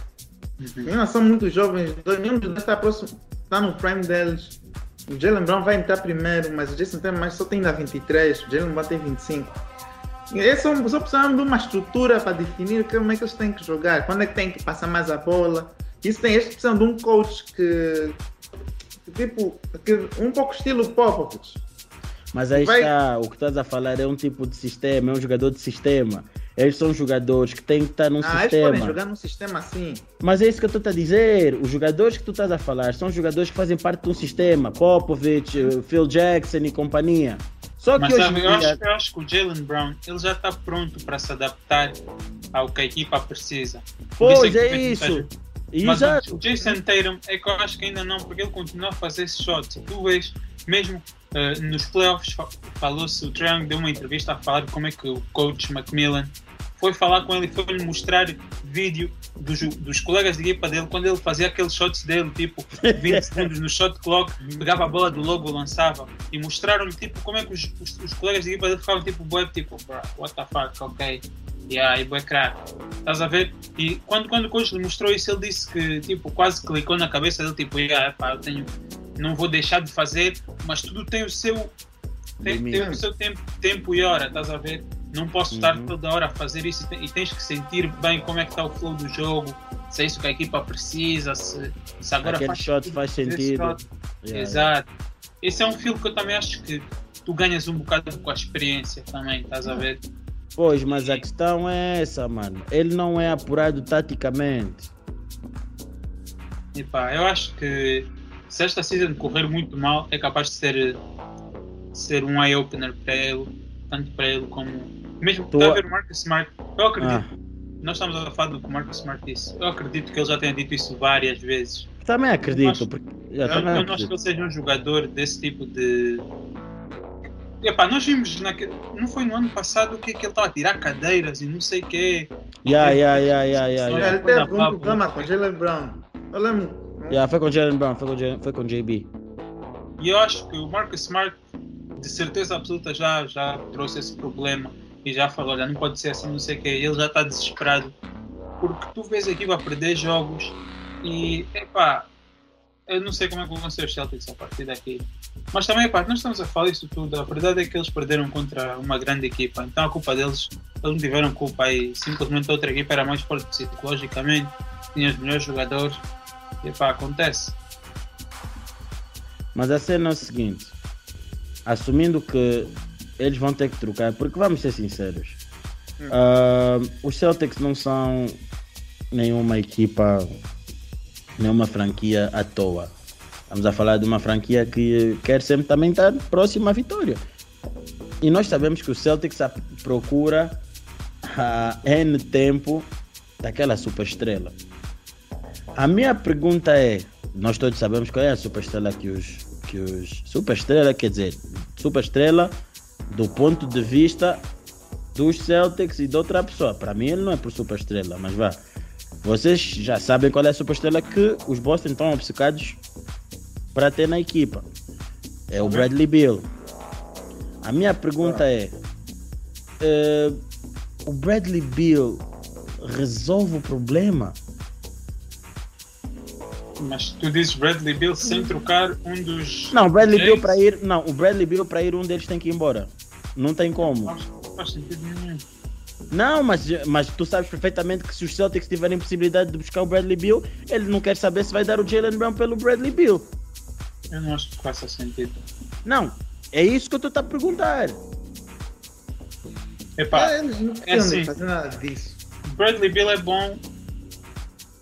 S2: Uhum. Ainda são muito jovens, nenhum dos dois está próximo, está no prime deles. O Jalen Brown vai entrar primeiro, mas o Jason Tatum só tem ainda 23, o Jalen Brown tem 25. Eles só, só precisam de uma estrutura para definir como é que eles têm que jogar, quando é que tem que passar mais a bola. Isso tem, eles precisam de um coach que, tipo, que, um pouco estilo Popovich.
S1: Mas aí Vai... está, o que estás a falar é um tipo de sistema, é um jogador de sistema. Eles são jogadores que têm que estar num ah, sistema. Eles
S2: podem jogar num sistema assim.
S1: Mas é isso que eu estou a dizer. Os jogadores que tu estás a falar são jogadores que fazem parte de um sistema. Popovich, Phil Jackson e companhia.
S3: Só Mas sabe, eu, acho, eu acho que o Jalen Brown ele já está pronto para se adaptar ao que a equipa precisa.
S1: Pois é, é isso.
S3: Mas Exato. o Jason Tatum é que eu acho que ainda não, porque ele continua a fazer esses shots. Tu vês, mesmo uh, nos playoffs, falou-se, o Triangle deu uma entrevista a falar como é que o coach Macmillan foi falar com ele e foi-lhe mostrar vídeo dos, dos colegas de equipa dele quando ele fazia aqueles shots dele, tipo 20 segundos no shot clock, pegava a bola do logo, lançava e mostraram-lhe tipo como é que os, os, os, colegas de equipa dele ficavam tipo, tipo, what the fuck, ok. Yeah, e boé crack. Estás a ver? E quando, quando o coach lhe mostrou isso, ele disse que tipo, quase clicou na cabeça dele, tipo, yeah, pá, eu tenho, não vou deixar de fazer, mas tudo tem o seu tem, tem o seu tempo, tempo e hora, estás a ver? Não posso uhum. estar toda hora a fazer isso e tens que sentir bem como é que está o flow do jogo, se é isso que a equipa precisa, se, se agora
S1: Aquele
S3: faz
S1: shot faz sentido.
S3: Yeah, Exato. Yeah. Esse é um fio que eu também acho que tu ganhas um bocado com a experiência também, estás a ver?
S1: Pois, mas a questão é essa, mano. Ele não é apurado taticamente.
S3: Epá, eu acho que se esta season correr muito mal, é capaz de ser, ser um eye-opener para ele, tanto para ele como mesmo que está a ver o Marcus Smart, eu acredito. Ah. Nós estamos a falar do que o Marcus Smart disse. Eu acredito que ele já tenha dito isso várias vezes.
S1: Também acredito. Eu, porque,
S3: eu, também eu não acho que ele seja um jogador desse tipo de. Epá, nós vimos naquele, não foi no ano passado que, que ele estava a tirar cadeiras e não sei o quê.
S1: Yeah, yeah, yeah, yeah, yeah,
S2: yeah. Ele teve um programa com Jalen Brown. Eu lembro.
S1: Yeah, foi com Jalen Brown, foi com, foi com JB.
S3: E eu acho que o Marcus Smart de certeza absoluta já, já trouxe esse problema e já falou, olha, não pode ser assim, não sei o que, ele já está desesperado. Porque tu vês a equipa perder jogos e, epá, eu não sei como é que vão ser os Celtics a partir daqui. Mas também, epá, nós estamos a falar isso tudo. A verdade é que eles perderam contra uma grande equipa. Então a culpa deles, eles não tiveram culpa aí. Simplesmente a outra equipa era mais forte psicologicamente, tinha os melhores jogadores. Epá, acontece.
S1: Mas a cena é o seguinte: assumindo que eles vão ter que trocar, porque vamos ser sinceros, uh, os Celtics não são nenhuma equipa, nenhuma franquia à toa. Estamos a falar de uma franquia que quer sempre também estar próxima à vitória. E nós sabemos que o Celtics procura há N tempo daquela superestrela. A minha pergunta é: nós todos sabemos qual é a superestrela que os, que os. Superestrela, quer dizer, superestrela do ponto de vista dos Celtics e de outra pessoa. Para mim, ele não é por superestrela, mas vá. Vocês já sabem qual é a superestrela que os Boston estão obcecados para ter na equipa. É o Bradley Bill. A minha pergunta é: uh, o Bradley Bill resolve o problema?
S3: Mas tu dizes Bradley Bill sem trocar um dos.
S1: Não, o Bradley Bill para ir. Não, o Bradley Bill para ir um deles tem que ir embora. Não tem como.
S3: Não faz sentido nenhum.
S1: Não, mas, mas tu sabes perfeitamente que se os Celtics tiverem possibilidade de buscar o Bradley Bill, ele não quer saber se vai dar o Jalen Brown pelo Bradley Bill.
S3: Eu não acho que faça sentido.
S1: Não, é isso que eu estou a perguntar.
S3: Epá,
S2: É, eles não
S3: é assim.
S2: fazer nada disso.
S3: Bradley Bill é bom.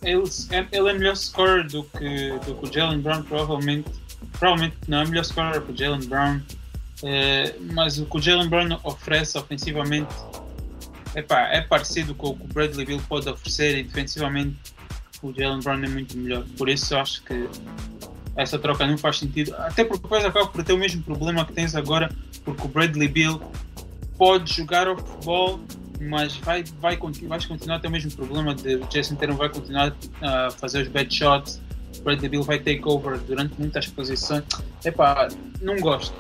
S3: Ele, é- ele é melhor scorer do que, do que o Jalen Brown, provavelmente. Provavelmente não é melhor scorer que o Jalen Brown. É, mas o que o Jalen Brown oferece ofensivamente epá, é parecido com o que o Bradley Bill pode oferecer e defensivamente o Jalen Brown é muito melhor. Por isso acho que essa troca não faz sentido. Até porque depois acaba por ter o mesmo problema que tens agora, porque o Bradley Bill pode jogar ao futebol, mas vai, vai, vais continuar a ter o mesmo problema de Jason Tatum vai continuar a fazer os bad shots, o Bradley Bill vai take over durante muitas posições. Epá, não gosto.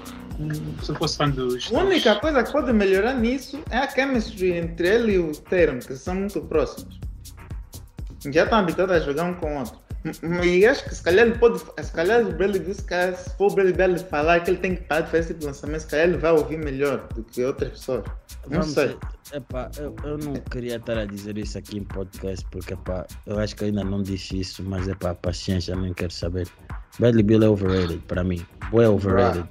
S3: Se eu fosse fã dos.
S2: A única coisa que pode melhorar nisso é a chemistry entre ele e o Term, que são muito próximos. Já estão habituados a jogar um com o outro. E acho que se calhar ele pode. Se calhar o Bradley Bill, se, calhar, se for o Bradley Bill falar que ele tem que parar de fazer esse tipo de lançamento, se calhar ele vai ouvir melhor do que outras pessoas. Não
S1: Vamos
S2: sei.
S1: ser- epá, eu, eu não queria estar a dizer isso aqui em podcast, porque epá, eu acho que ainda não disse isso, mas epá, paciência, nem quero saber. Bradley Bill é overrated para mim. Boy overrated.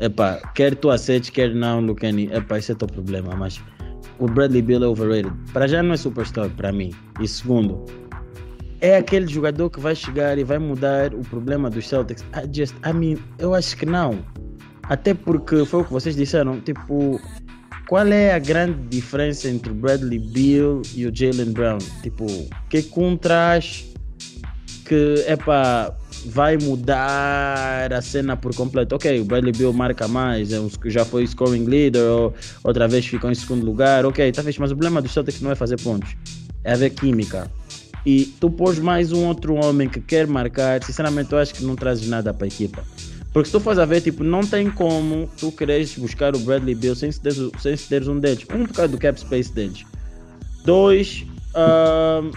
S1: Epá, quer tu aceites, quer não, Lucani, epá, esse é o teu problema, mas o Bradley Bill é overrated. Para já não é superstar para mim. E segundo, é aquele jogador que vai chegar e vai mudar o problema dos Celtics. I just, I mean, eu acho que não. Até porque foi o que vocês disseram, tipo, qual é a grande diferença entre o Bradley Bill e o Jalen Brown? Tipo, que traz que, epá, vai mudar a cena por completo? Ok, o Bradley Bill marca mais, é já foi scoring leader, ou outra vez ficou em segundo lugar, ok, vendo? Mas o problema do Celtics não é fazer pontos, é haver química. E tu pôs mais um outro homem que quer marcar, sinceramente eu acho que não trazes nada para a equipa. Porque se tu fores a ver, tipo, não tem como tu queres buscar o Bradley Bill sem se teres, sem se teres um deles. Um, por causa do cap space deles. Dois, ahm,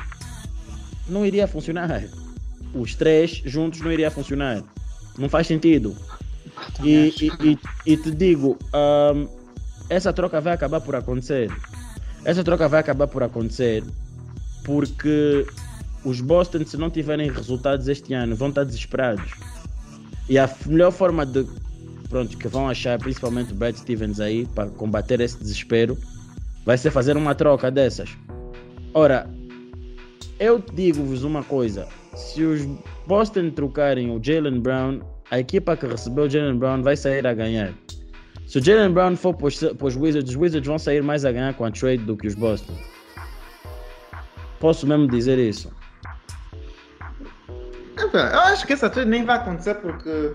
S1: não iria funcionar. Os três juntos não iria funcionar. Não faz sentido. E, e, e, e te digo, ahm, essa troca vai acabar por acontecer. Essa troca vai acabar por acontecer porque os Boston, se não tiverem resultados este ano, vão estar desesperados. E a melhor forma de. Pronto, que vão achar, principalmente o Brad Stevens aí, para combater esse desespero, vai ser fazer uma troca dessas. Ora, eu digo-vos uma coisa: se os Boston trocarem o Jalen Brown, a equipa que recebeu o Jalen Brown vai sair a ganhar. Se o Jalen Brown for para os Wizards, os Wizards vão sair mais a ganhar com a trade do que os Boston. Posso mesmo dizer isso.
S2: Epá, Eu acho que essa trade nem vai acontecer porque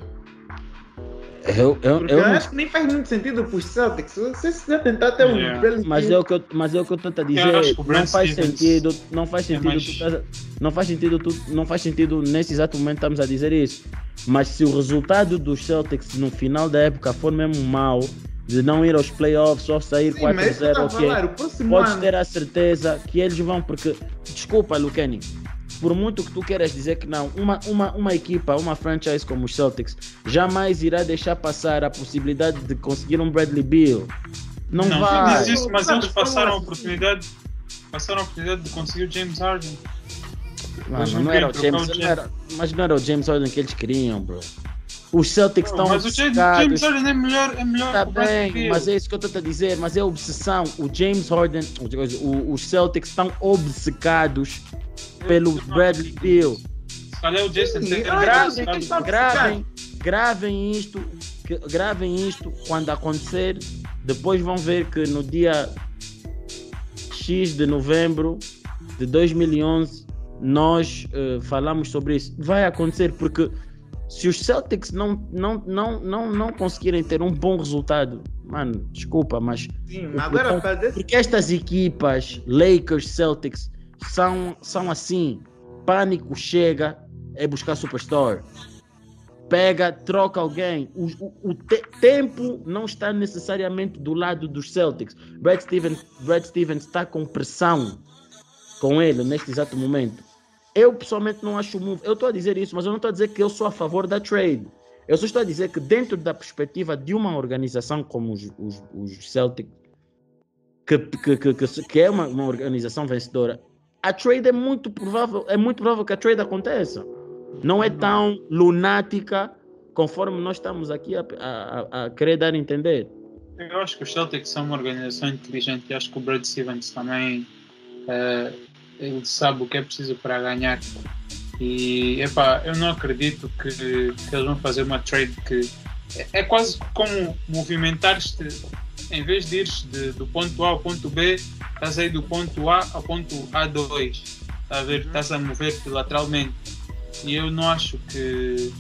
S1: Eu, eu,
S2: Porque
S1: eu
S2: eu,
S1: não-
S2: acho que nem faz muito sentido para os Celtics. Você se der tentar ter um
S3: Yeah.
S2: Bradley
S1: mas é o que eu, mas é o que eu tento a dizer. Não faz sentido, não faz
S3: é
S1: sentido,
S3: mais-
S1: tu estás a- não faz sentido, tu, não faz sentido nesse exato momento estamos a dizer isso. Mas se o resultado dos Celtics no final da época for mesmo mau, de não ir aos playoffs, só sair
S2: Sim, mas é isso que eu
S1: 4-0,
S2: estou a
S1: ok.
S2: falar. O próximo
S1: Podes
S2: ano.
S1: ter a certeza que eles vão, porque, desculpa, Lucani, por muito que tu queiras dizer que não, uma, uma, uma equipa, uma franchise como os Celtics, jamais irá deixar passar a possibilidade de conseguir um Bradley Beal. Não,
S3: Não,
S1: vai.
S3: diz isso, mas eles passaram a
S2: lá.
S3: oportunidade. Passaram a oportunidade de conseguir o James Harden.
S1: Mano,
S3: não
S1: não era o James,
S3: o
S1: não era, mas não era o James Harden que eles queriam, bro. Os Celtics estão
S3: mas o James, Harden é melhor, é melhor
S1: Tá bem, mas é isso que eu estou a dizer, mas é obsessão. O James Harden, os Celtics estão obcecados pelo Bradley Beal.
S3: Se calhar o Jason é
S2: é tá-
S1: Gravem, gravem isto, gravem isto quando acontecer. Depois vão ver que no dia X de novembro de 2011 nós eh, falamos sobre isso. Vai acontecer porque se os Celtics não, não, não, não, não conseguirem ter um bom resultado, mano, desculpa, mas
S2: Sim, agora desse
S1: porque estas equipas, Lakers, Celtics, são, são assim. Pânico chega, é buscar superstar. Pega, troca alguém. O, o- o te- tempo não está necessariamente do lado dos Celtics. Brad Stevens, Brad Stevens está com pressão com ele neste exato momento. Eu pessoalmente não acho move. Eu estou a dizer isso, mas eu não estou a dizer que eu sou a favor da trade. Eu só estou a dizer que dentro da perspectiva de uma organização como os, os, os que, que, que, que, é uma, uma organização vencedora, a trade é muito provável, é muito provável que a trade aconteça. Não é tão lunática conforme nós estamos aqui a, a, a- a querer dar a entender.
S3: Eu acho que os Celtics são uma organização inteligente e acho que o Brad Stevens também eh, ele sabe o que é preciso para ganhar. E epá, eu não acredito que, que eles vão fazer uma trade que é, é quase como movimentar-te em vez de ires de- do ponto A ao ponto B, estás aí do ponto A ao ponto A2. Estás a ver? Estás a mover-te lateralmente. E eu não acho que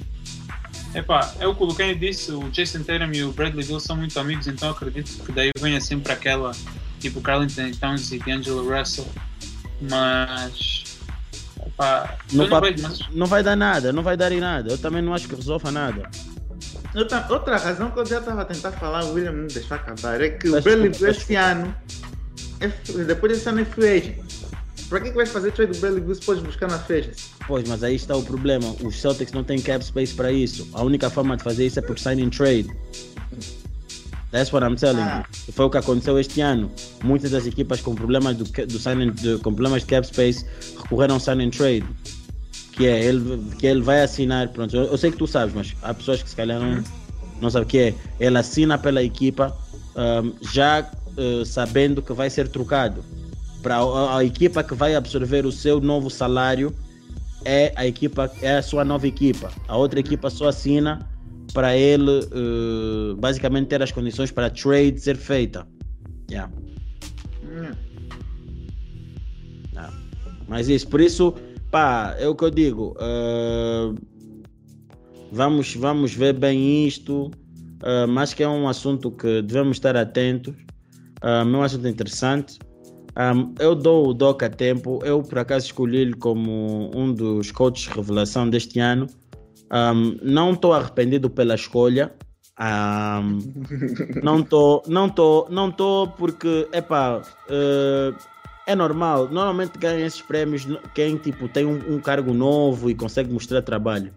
S3: Epá, é o que o Lucani disse, o Jason Tatum e o Bradley Beal são muito amigos, então acredito que daí venha sempre aquela, tipo Carl Anthony Towns e D'Angelo Russell, mas... Epá,
S1: Não,
S3: vejo, mas...
S1: não vai dar nada, não vai dar em nada. Eu também não acho que resolva nada.
S2: Outra, outra razão que eu já estava a tentar falar, o William não deixou acabar, é que o
S1: Mas
S2: Bradley
S1: desculpa,
S2: Beal este ano, é, depois desse ano é free agent. Para que, que vais fazer trade do Bradley se podes buscar na agency?
S1: Pois, mas aí está o problema. Os Celtics não têm cap space para isso. A única forma de fazer isso é por sign and trade. That's what I'm telling
S2: Ah.
S1: you. Foi o que aconteceu este ano. Muitas das equipas com problemas do, do sign and, de, com problemas de cap space recorreram ao sign and trade. Que é ele, que ele vai assinar. Pronto, eu, eu sei que tu sabes, mas há pessoas que se calhar não, não sabem o que é. Ele assina pela equipa ahm, já eh, sabendo que vai ser trocado. Para a, a equipa que vai absorver o seu novo salário é a equipa, é a sua nova equipa. A outra equipa só assina para ele eh, basicamente ter as condições para a trade ser feita. Yeah.
S2: Hum.
S1: Ah, Mas isso, por isso, pá, é o que eu digo. eh, vamos, vamos ver bem isto. eh, mas que é um assunto que devemos estar atentos. eh, é um assunto interessante. Um, eu dou o Doc a tempo. Eu, por acaso, escolhi-lhe como um dos coaches revelação deste ano. Um, não estou arrependido pela escolha. Um, não estou, não estou, não estou porque, epá, eh, é normal. Normalmente ganha esses prémios quem tipo, tem um, um cargo novo e consegue mostrar trabalho.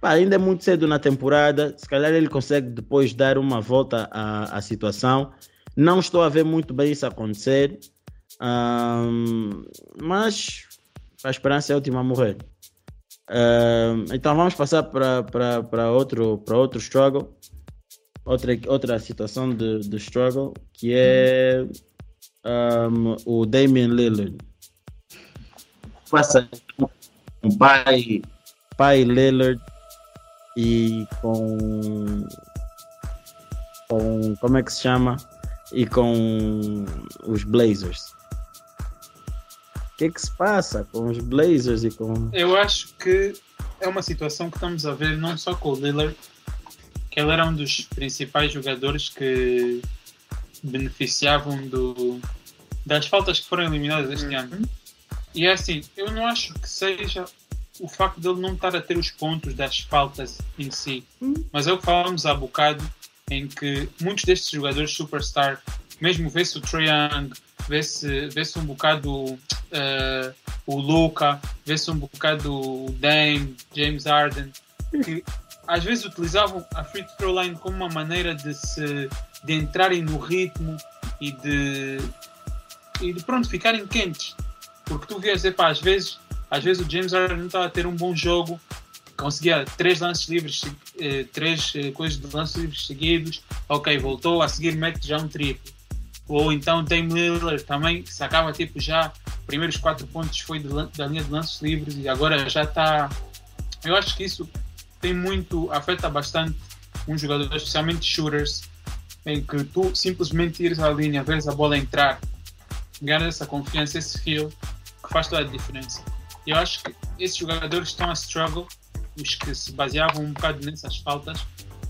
S1: Pá, ainda é muito cedo na temporada. Se calhar ele consegue depois dar uma volta à, à situação. Não estou a ver muito bem isso acontecer. Ahm, mas a esperança é a última a morrer. Ahm, então vamos passar para outro, para outro struggle. Outra, outra situação de, de struggle que é ahm, o Damian Lillard.
S4: Passa com pai.
S1: Pai Lillard e com, com como é que se chama? E com os Blazers. O que é que se passa com os Blazers e com.
S3: Eu acho que é uma situação que estamos a ver não só com o Lillard, que ele era um dos principais jogadores que beneficiavam do, das faltas que foram eliminadas este
S2: Uhum.
S3: ano. E é assim, eu não acho que seja o facto dele não estar a ter os pontos das faltas em si, mas é o que falamos há bocado, em que muitos destes jogadores superstar, mesmo vê-se o Trae Young, vê-se vê um bocado eh, o Luca, vê-se um bocado o Dame, James Harden, que às vezes utilizavam a free throw line como uma maneira de se de entrarem no ritmo e de e de pronto ficarem quentes. Porque tu vias epá, às vezes às vezes o James Harden não estava a ter um bom jogo conseguia três lances livres eh, três eh, coisas de lances livres seguidos ok voltou a seguir mete já um triplo ou então Dame Lillard também sacava tipo já primeiros quatro pontos foi de da linha de lances livres e agora já está eu acho que isso tem muito, afeta bastante um jogador, especialmente shooters, em que tu simplesmente ires à linha, vês a bola entrar, ganhas essa confiança, esse feel, que faz toda a diferença. E eu acho que esses jogadores estão a struggle, os que se baseavam um bocado nessas faltas,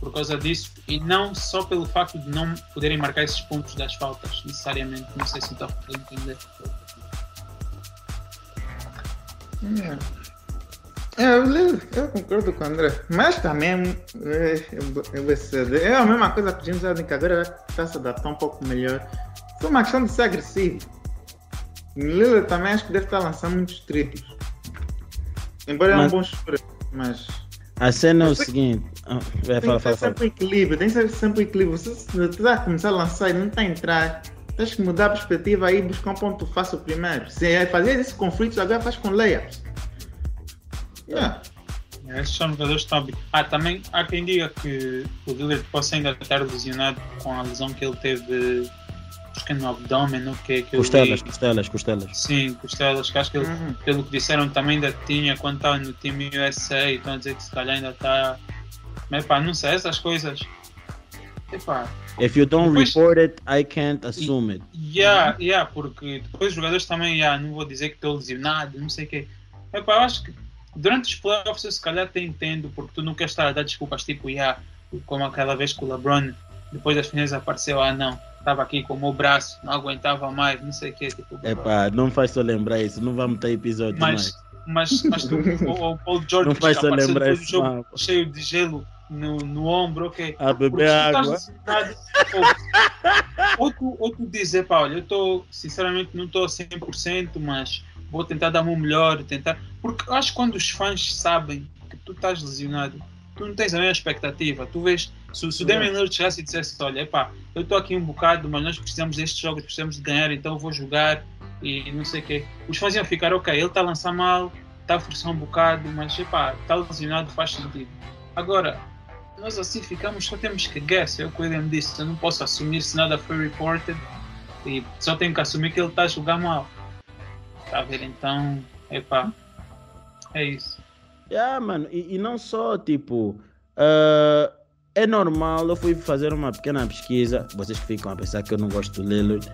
S3: por causa disso, e não só pelo facto de não poderem marcar esses pontos das faltas, necessariamente. Não sei se está a entender.
S2: É, eu, eu concordo com o André. Mas também é, é, é a mesma coisa que o James Harden, que agora está se adaptar um pouco melhor. Foi uma questão de ser agressivo. O Lillard também acho que deve estar lançando muitos triplos. Embora é um
S1: Mas-
S2: bom shooter, mas
S1: A cena é o seguinte. Ah, vai,
S2: tem
S1: fala,
S2: que
S1: fala,
S2: sempre equilíbrio, tem que ser sempre equilíbrio. Se você está a começar a lançar e não está a entrar, tens que mudar a perspectiva aí e buscar um ponto fácil primeiro. Se é fazer esse conflito, agora faz com layups. Yeah.
S3: Esses são jogadores que estão Ah, também há quem diga que o Lillard possa ainda estar lesionado com a lesão que ele teve acho que é no abdômen, o que é que
S1: Costelas,
S3: li.
S1: costelas, costelas.
S3: Sim, costelas, que acho que
S2: Uhum.
S3: pelo que disseram também ainda tinha quando estava no time USA, e estão a dizer que se calhar ainda está. Mas pá, não sei, essas coisas. Epá,
S1: If you don't
S3: Depois-
S1: report it, I can't assume it.
S3: Yeah, yeah, porque depois os jogadores também, yeah, não vou dizer que estou lesionado, não sei o quê. Epá, eu acho que durante os playoffs eu se calhar até entendo, porque tu não queres estar a dar desculpas tipo, yeah, como aquela vez que o LeBron, depois das finais apareceu, ah não, estava aqui com o meu braço, não aguentava mais, não sei o quê. Tipo,
S1: Epá, não faz só lembrar isso, não vamos ter episódio
S3: mas,
S1: mais.
S3: mas, mas tu, o, o Paul George
S1: Não faz
S3: que
S1: só lembrar esse
S3: jogo
S1: mapa.
S3: cheio de gelo no, no ombro, ok.
S1: A beber água.
S3: lesionado, ou, ou tu, ou tu dizes, pá, olha, eu estou, sinceramente, não estou a 100%, mas vou tentar dar o meu melhor, tentar. Porque eu acho que quando os fãs sabem que tu estás lesionado, tu não tens a mesma expectativa. Tu vês, se, se o Damian Lillard chegasse e dissesse, olha, pá, eu estou aqui um bocado, mas nós precisamos destes jogos, precisamos de ganhar, então eu vou jogar e não sei o quê. Os fãs iam ficar, ok, ele está a lançar mal, está a forçar um bocado, mas, epá, está lesionado, faz sentido. Agora, nós assim ficamos, só temos que guess, é o que o William disse, eu não posso assumir se nada foi reported e só tenho que assumir que ele está a jogar mal. Está a ver? Então, epá, é isso.
S1: Yeah, mano, e, e não só, tipo, ah, é normal, eu fui fazer uma pequena pesquisa, vocês que ficam a pensar que eu não gosto do Lillard,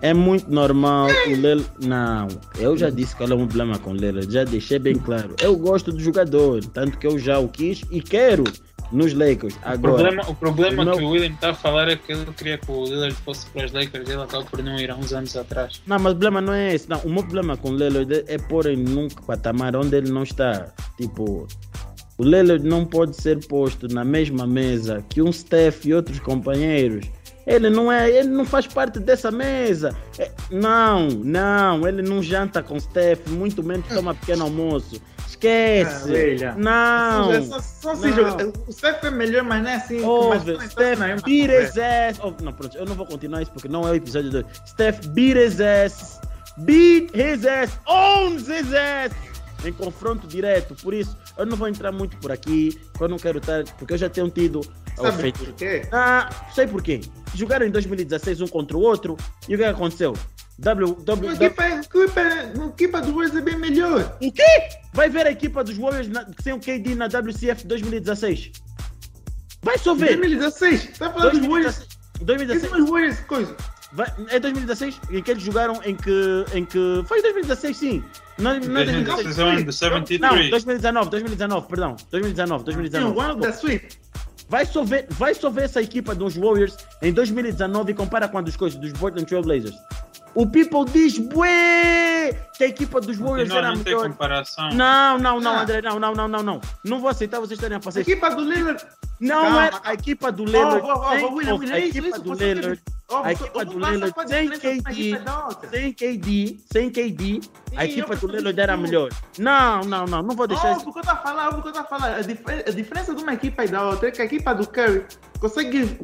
S1: é muito normal o Lillard, não, eu já disse qual é o meu problema com o Lillard, já deixei bem claro, eu gosto do jogador, tanto que eu já o quis e quero nos Lakers,
S3: O
S1: agora,
S3: problema, o problema
S1: não-
S3: que o William está a falar é que ele queria que o Lillard fosse para os Lakers e ele acabou por não ir há uns anos atrás.
S1: não, mas o problema não é esse, não, o meu problema com o Lillard é pôr em num patamar onde ele não está, tipo, o Lillard não pode ser posto na mesma mesa que um Steph e outros companheiros. Ele não é, ele não faz parte dessa mesa. É, não, não, ele não janta com Steph, muito menos toma pequeno almoço.
S2: Ah,
S1: Esquece.
S2: velha.
S1: não.
S2: Só, só
S1: não.
S2: joga- O Steph é melhor, mas não é assim.
S1: Ouve,
S2: mas-
S1: Steph
S2: não é uma
S1: beat his ass. Oh, não, pronto, eu não vou continuar isso porque não é o episódio 2. Steph beat his ass. Beat his ass. Owns his ass. Em confronto direto. Por isso, eu não vou entrar muito por aqui. porque Eu não quero estar. Porque eu já tenho tido.
S2: Sabe por quê?
S1: Ah, sei porquê. Jogaram em 2016 um contra o outro. E o que aconteceu? W,
S2: A
S1: w, w,
S2: equipa, a equipa, a equipa do Warriors é bem melhor.
S1: o quê? Vai ver a equipa dos Warriors na, sem o KD na WCF 2016. Vai só ver.
S2: 2016. Está falar dos Warriors.
S1: 2016.
S2: Esses são os Warriors, coisa.
S1: Vai, é 2016 em que eles jogaram em que. Em que foi 2016, sim. Não, não é 2016.
S3: Decisão do 73.
S1: Não, 2019, 2019, perdão. 2019,
S2: Tem o
S1: 2019.
S2: ano da Sweep.
S1: Vai só, ver, vai só ver essa equipa dos Warriors em 2019 e compara com a dos coisas dos Portland Trail Blazers. O people diz, bué, que a equipa dos Warriors
S3: Não,
S1: era
S3: não tem
S1: melhor.
S3: comparação.
S1: Não, não, não,
S2: Ah.
S1: André, não, não, não, não, não. Não vou aceitar vocês estarem a
S2: A
S1: fazer isso.
S2: equipa do Lillard.
S1: Não
S2: Calma,
S1: era a
S2: calma.
S1: equipa do
S2: Oh,
S1: Lillard.
S2: oh, oh,
S1: sem-
S2: oh, William, William,
S1: a
S2: é
S1: equipa
S2: isso,
S1: do Lillard.
S2: Oh,
S1: A equipa
S2: oh,
S1: do Lillard sem KD, sem KD, sem KD, a equipa do Lillard era melhor. Não, não, não, não vou deixar
S2: Óbvio
S1: isso.
S2: que eu estou a falar, óbvio que eu estou a falar. A, dif- a diferença de uma equipa e da outra é que a equipa do Curry consegue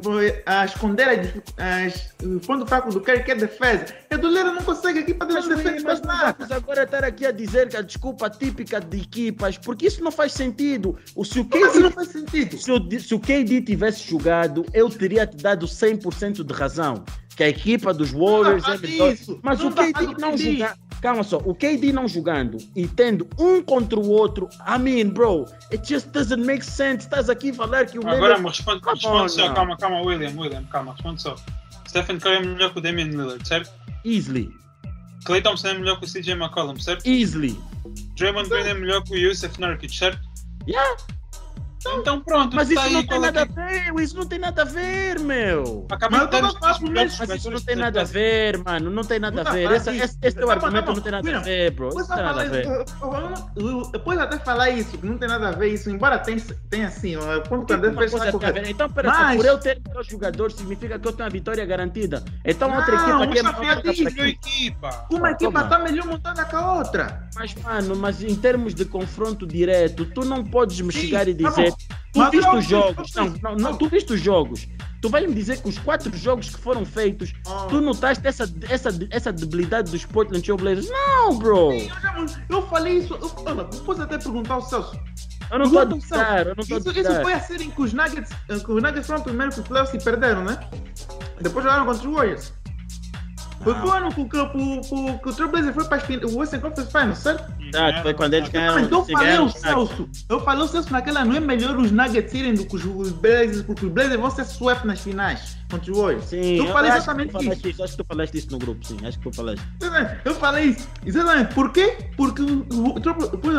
S2: ah, esconder as, o ponto fraco do Curry, que é defesa. E a do Lillard não consegue, a equipa dele
S1: Mas,
S2: não
S1: Luís,
S2: defende
S1: mas
S2: mais
S1: não
S2: nada.
S1: agora estar aqui a dizer que a desculpa típica de equipas, porque isso não faz sentido. O, se, o
S2: Mas
S1: KD,
S2: não faz sentido.
S1: se, o, se o KD tivesse jogado, eu teria te dado 100% de razão. Que a equipa dos Warriors
S2: Não
S1: é melhor.
S2: isso.
S1: Mas
S2: Não
S1: o KD não
S2: KD.
S1: Calma só, o KD não jogando e tendo um contra o outro, I mean, bro, it just doesn't make sense. Estás aqui a falar que o
S3: Agora
S1: Lillard
S3: me responde, só, calma, calma, William, William, calma, responde só. Stephen Curry é melhor que o Damian Lillard, certo?
S1: easily,
S3: Clay Thompson é melhor que o CJ McCollum, certo?
S1: easily.
S3: Draymond Green é melhor que o Yusuf Nurkic, certo?
S1: Yeah,
S3: Então pronto,
S1: mas
S3: tá
S1: isso não tem nada a
S3: que-
S1: ver, isso não tem nada a ver, meu.
S3: Acabei
S2: Mas
S3: de
S2: eu falando
S3: melhores
S1: Mas isso não
S3: jogadores
S1: tem
S3: da
S1: nada a ver, mano. Não tem nada a ver. Esse,
S2: mas
S1: esse, esse teu argumento não tem nada a ver, bro. Isso não tem nada a ver.
S2: Depois até falar isso, que não tem nada a ver isso, embora tenha, tenha assim, o ponto que
S1: uma
S2: fez
S1: coisa a ver. Então, pera só,
S2: Mas-
S1: por eu ter melhor jogador, significa que eu tenho a vitória garantida. Então, outra equipa
S2: mas
S1: aqui é equipe.
S3: equipa.
S2: Uma equipa está melhor montada que a outra.
S1: Mas, mano, mas em termos de confronto direto, tu não podes me chegar e
S2: tá
S1: dizer. Tu viste os jogos. Não, não, não, tu viste os jogos. Tu vai me dizer que os quatro jogos que foram feitos,
S2: Oh.
S1: tu notaste essa, essa, essa debilidade dos Portland Trail Blazers? Não, bro.
S2: Eu, já- eu falei isso, eu, olha, depois até perguntar ao Celso.
S1: Eu não estou a duvidar, eu
S2: Celso.
S1: não estou a
S2: Isso, isso foi a série em que os Nuggets, eh, que os Nuggets foram primeiro que os playoffs e perderam, né? Depois jogaram contra os Warriors. Foi
S1: Não.
S2: o ano que, o- que, que, que o Trailblazer foi para as o Western Conference Finals, certo?
S1: Ah, foi quando eles ganharam.
S2: Mas eu falei
S1: Nuggets.
S2: Celso, eu falei ao Celso naquela, não é melhor os Nuggets irem do que os- Blazers, porque os Blazers vão ser swept nas finais contra os Warriors.
S1: Sim,
S2: eu falei exatamente isso.
S1: isso. Acho que tu falaste isso no grupo, sim. Acho que tu falaste.
S2: Eu falei isso. Exatamente. Por quê? Porque o, o, o, o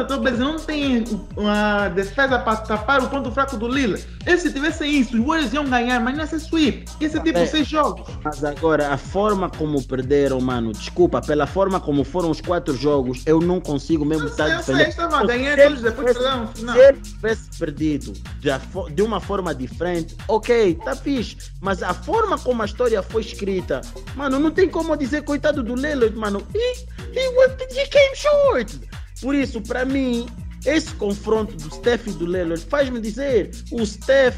S2: Trailblazer não tem uma defesa para tapar o ponto fraco do Lila. E se tivesse isso, os Warriors iam ganhar, mas não ia ser sweep. Ia ser tipo
S1: É.
S2: seis jogos.
S1: Mas agora, a forma como perderam, mano, desculpa, pela forma como foram os quatro jogos, eu não consigo mesmo
S2: Eu
S1: estar
S2: eu sei, estava
S1: Se
S2: todos,
S1: ele
S2: depois final.
S1: Se ele tivesse perdido de, de uma forma diferente, ok, tá fixe. Mas a forma como a história foi escrita, mano, não tem como dizer coitado do Lillard, mano. He, he, went, he came short. Por isso, para mim, esse confronto do Steph e do Lillard faz-me dizer, o Steph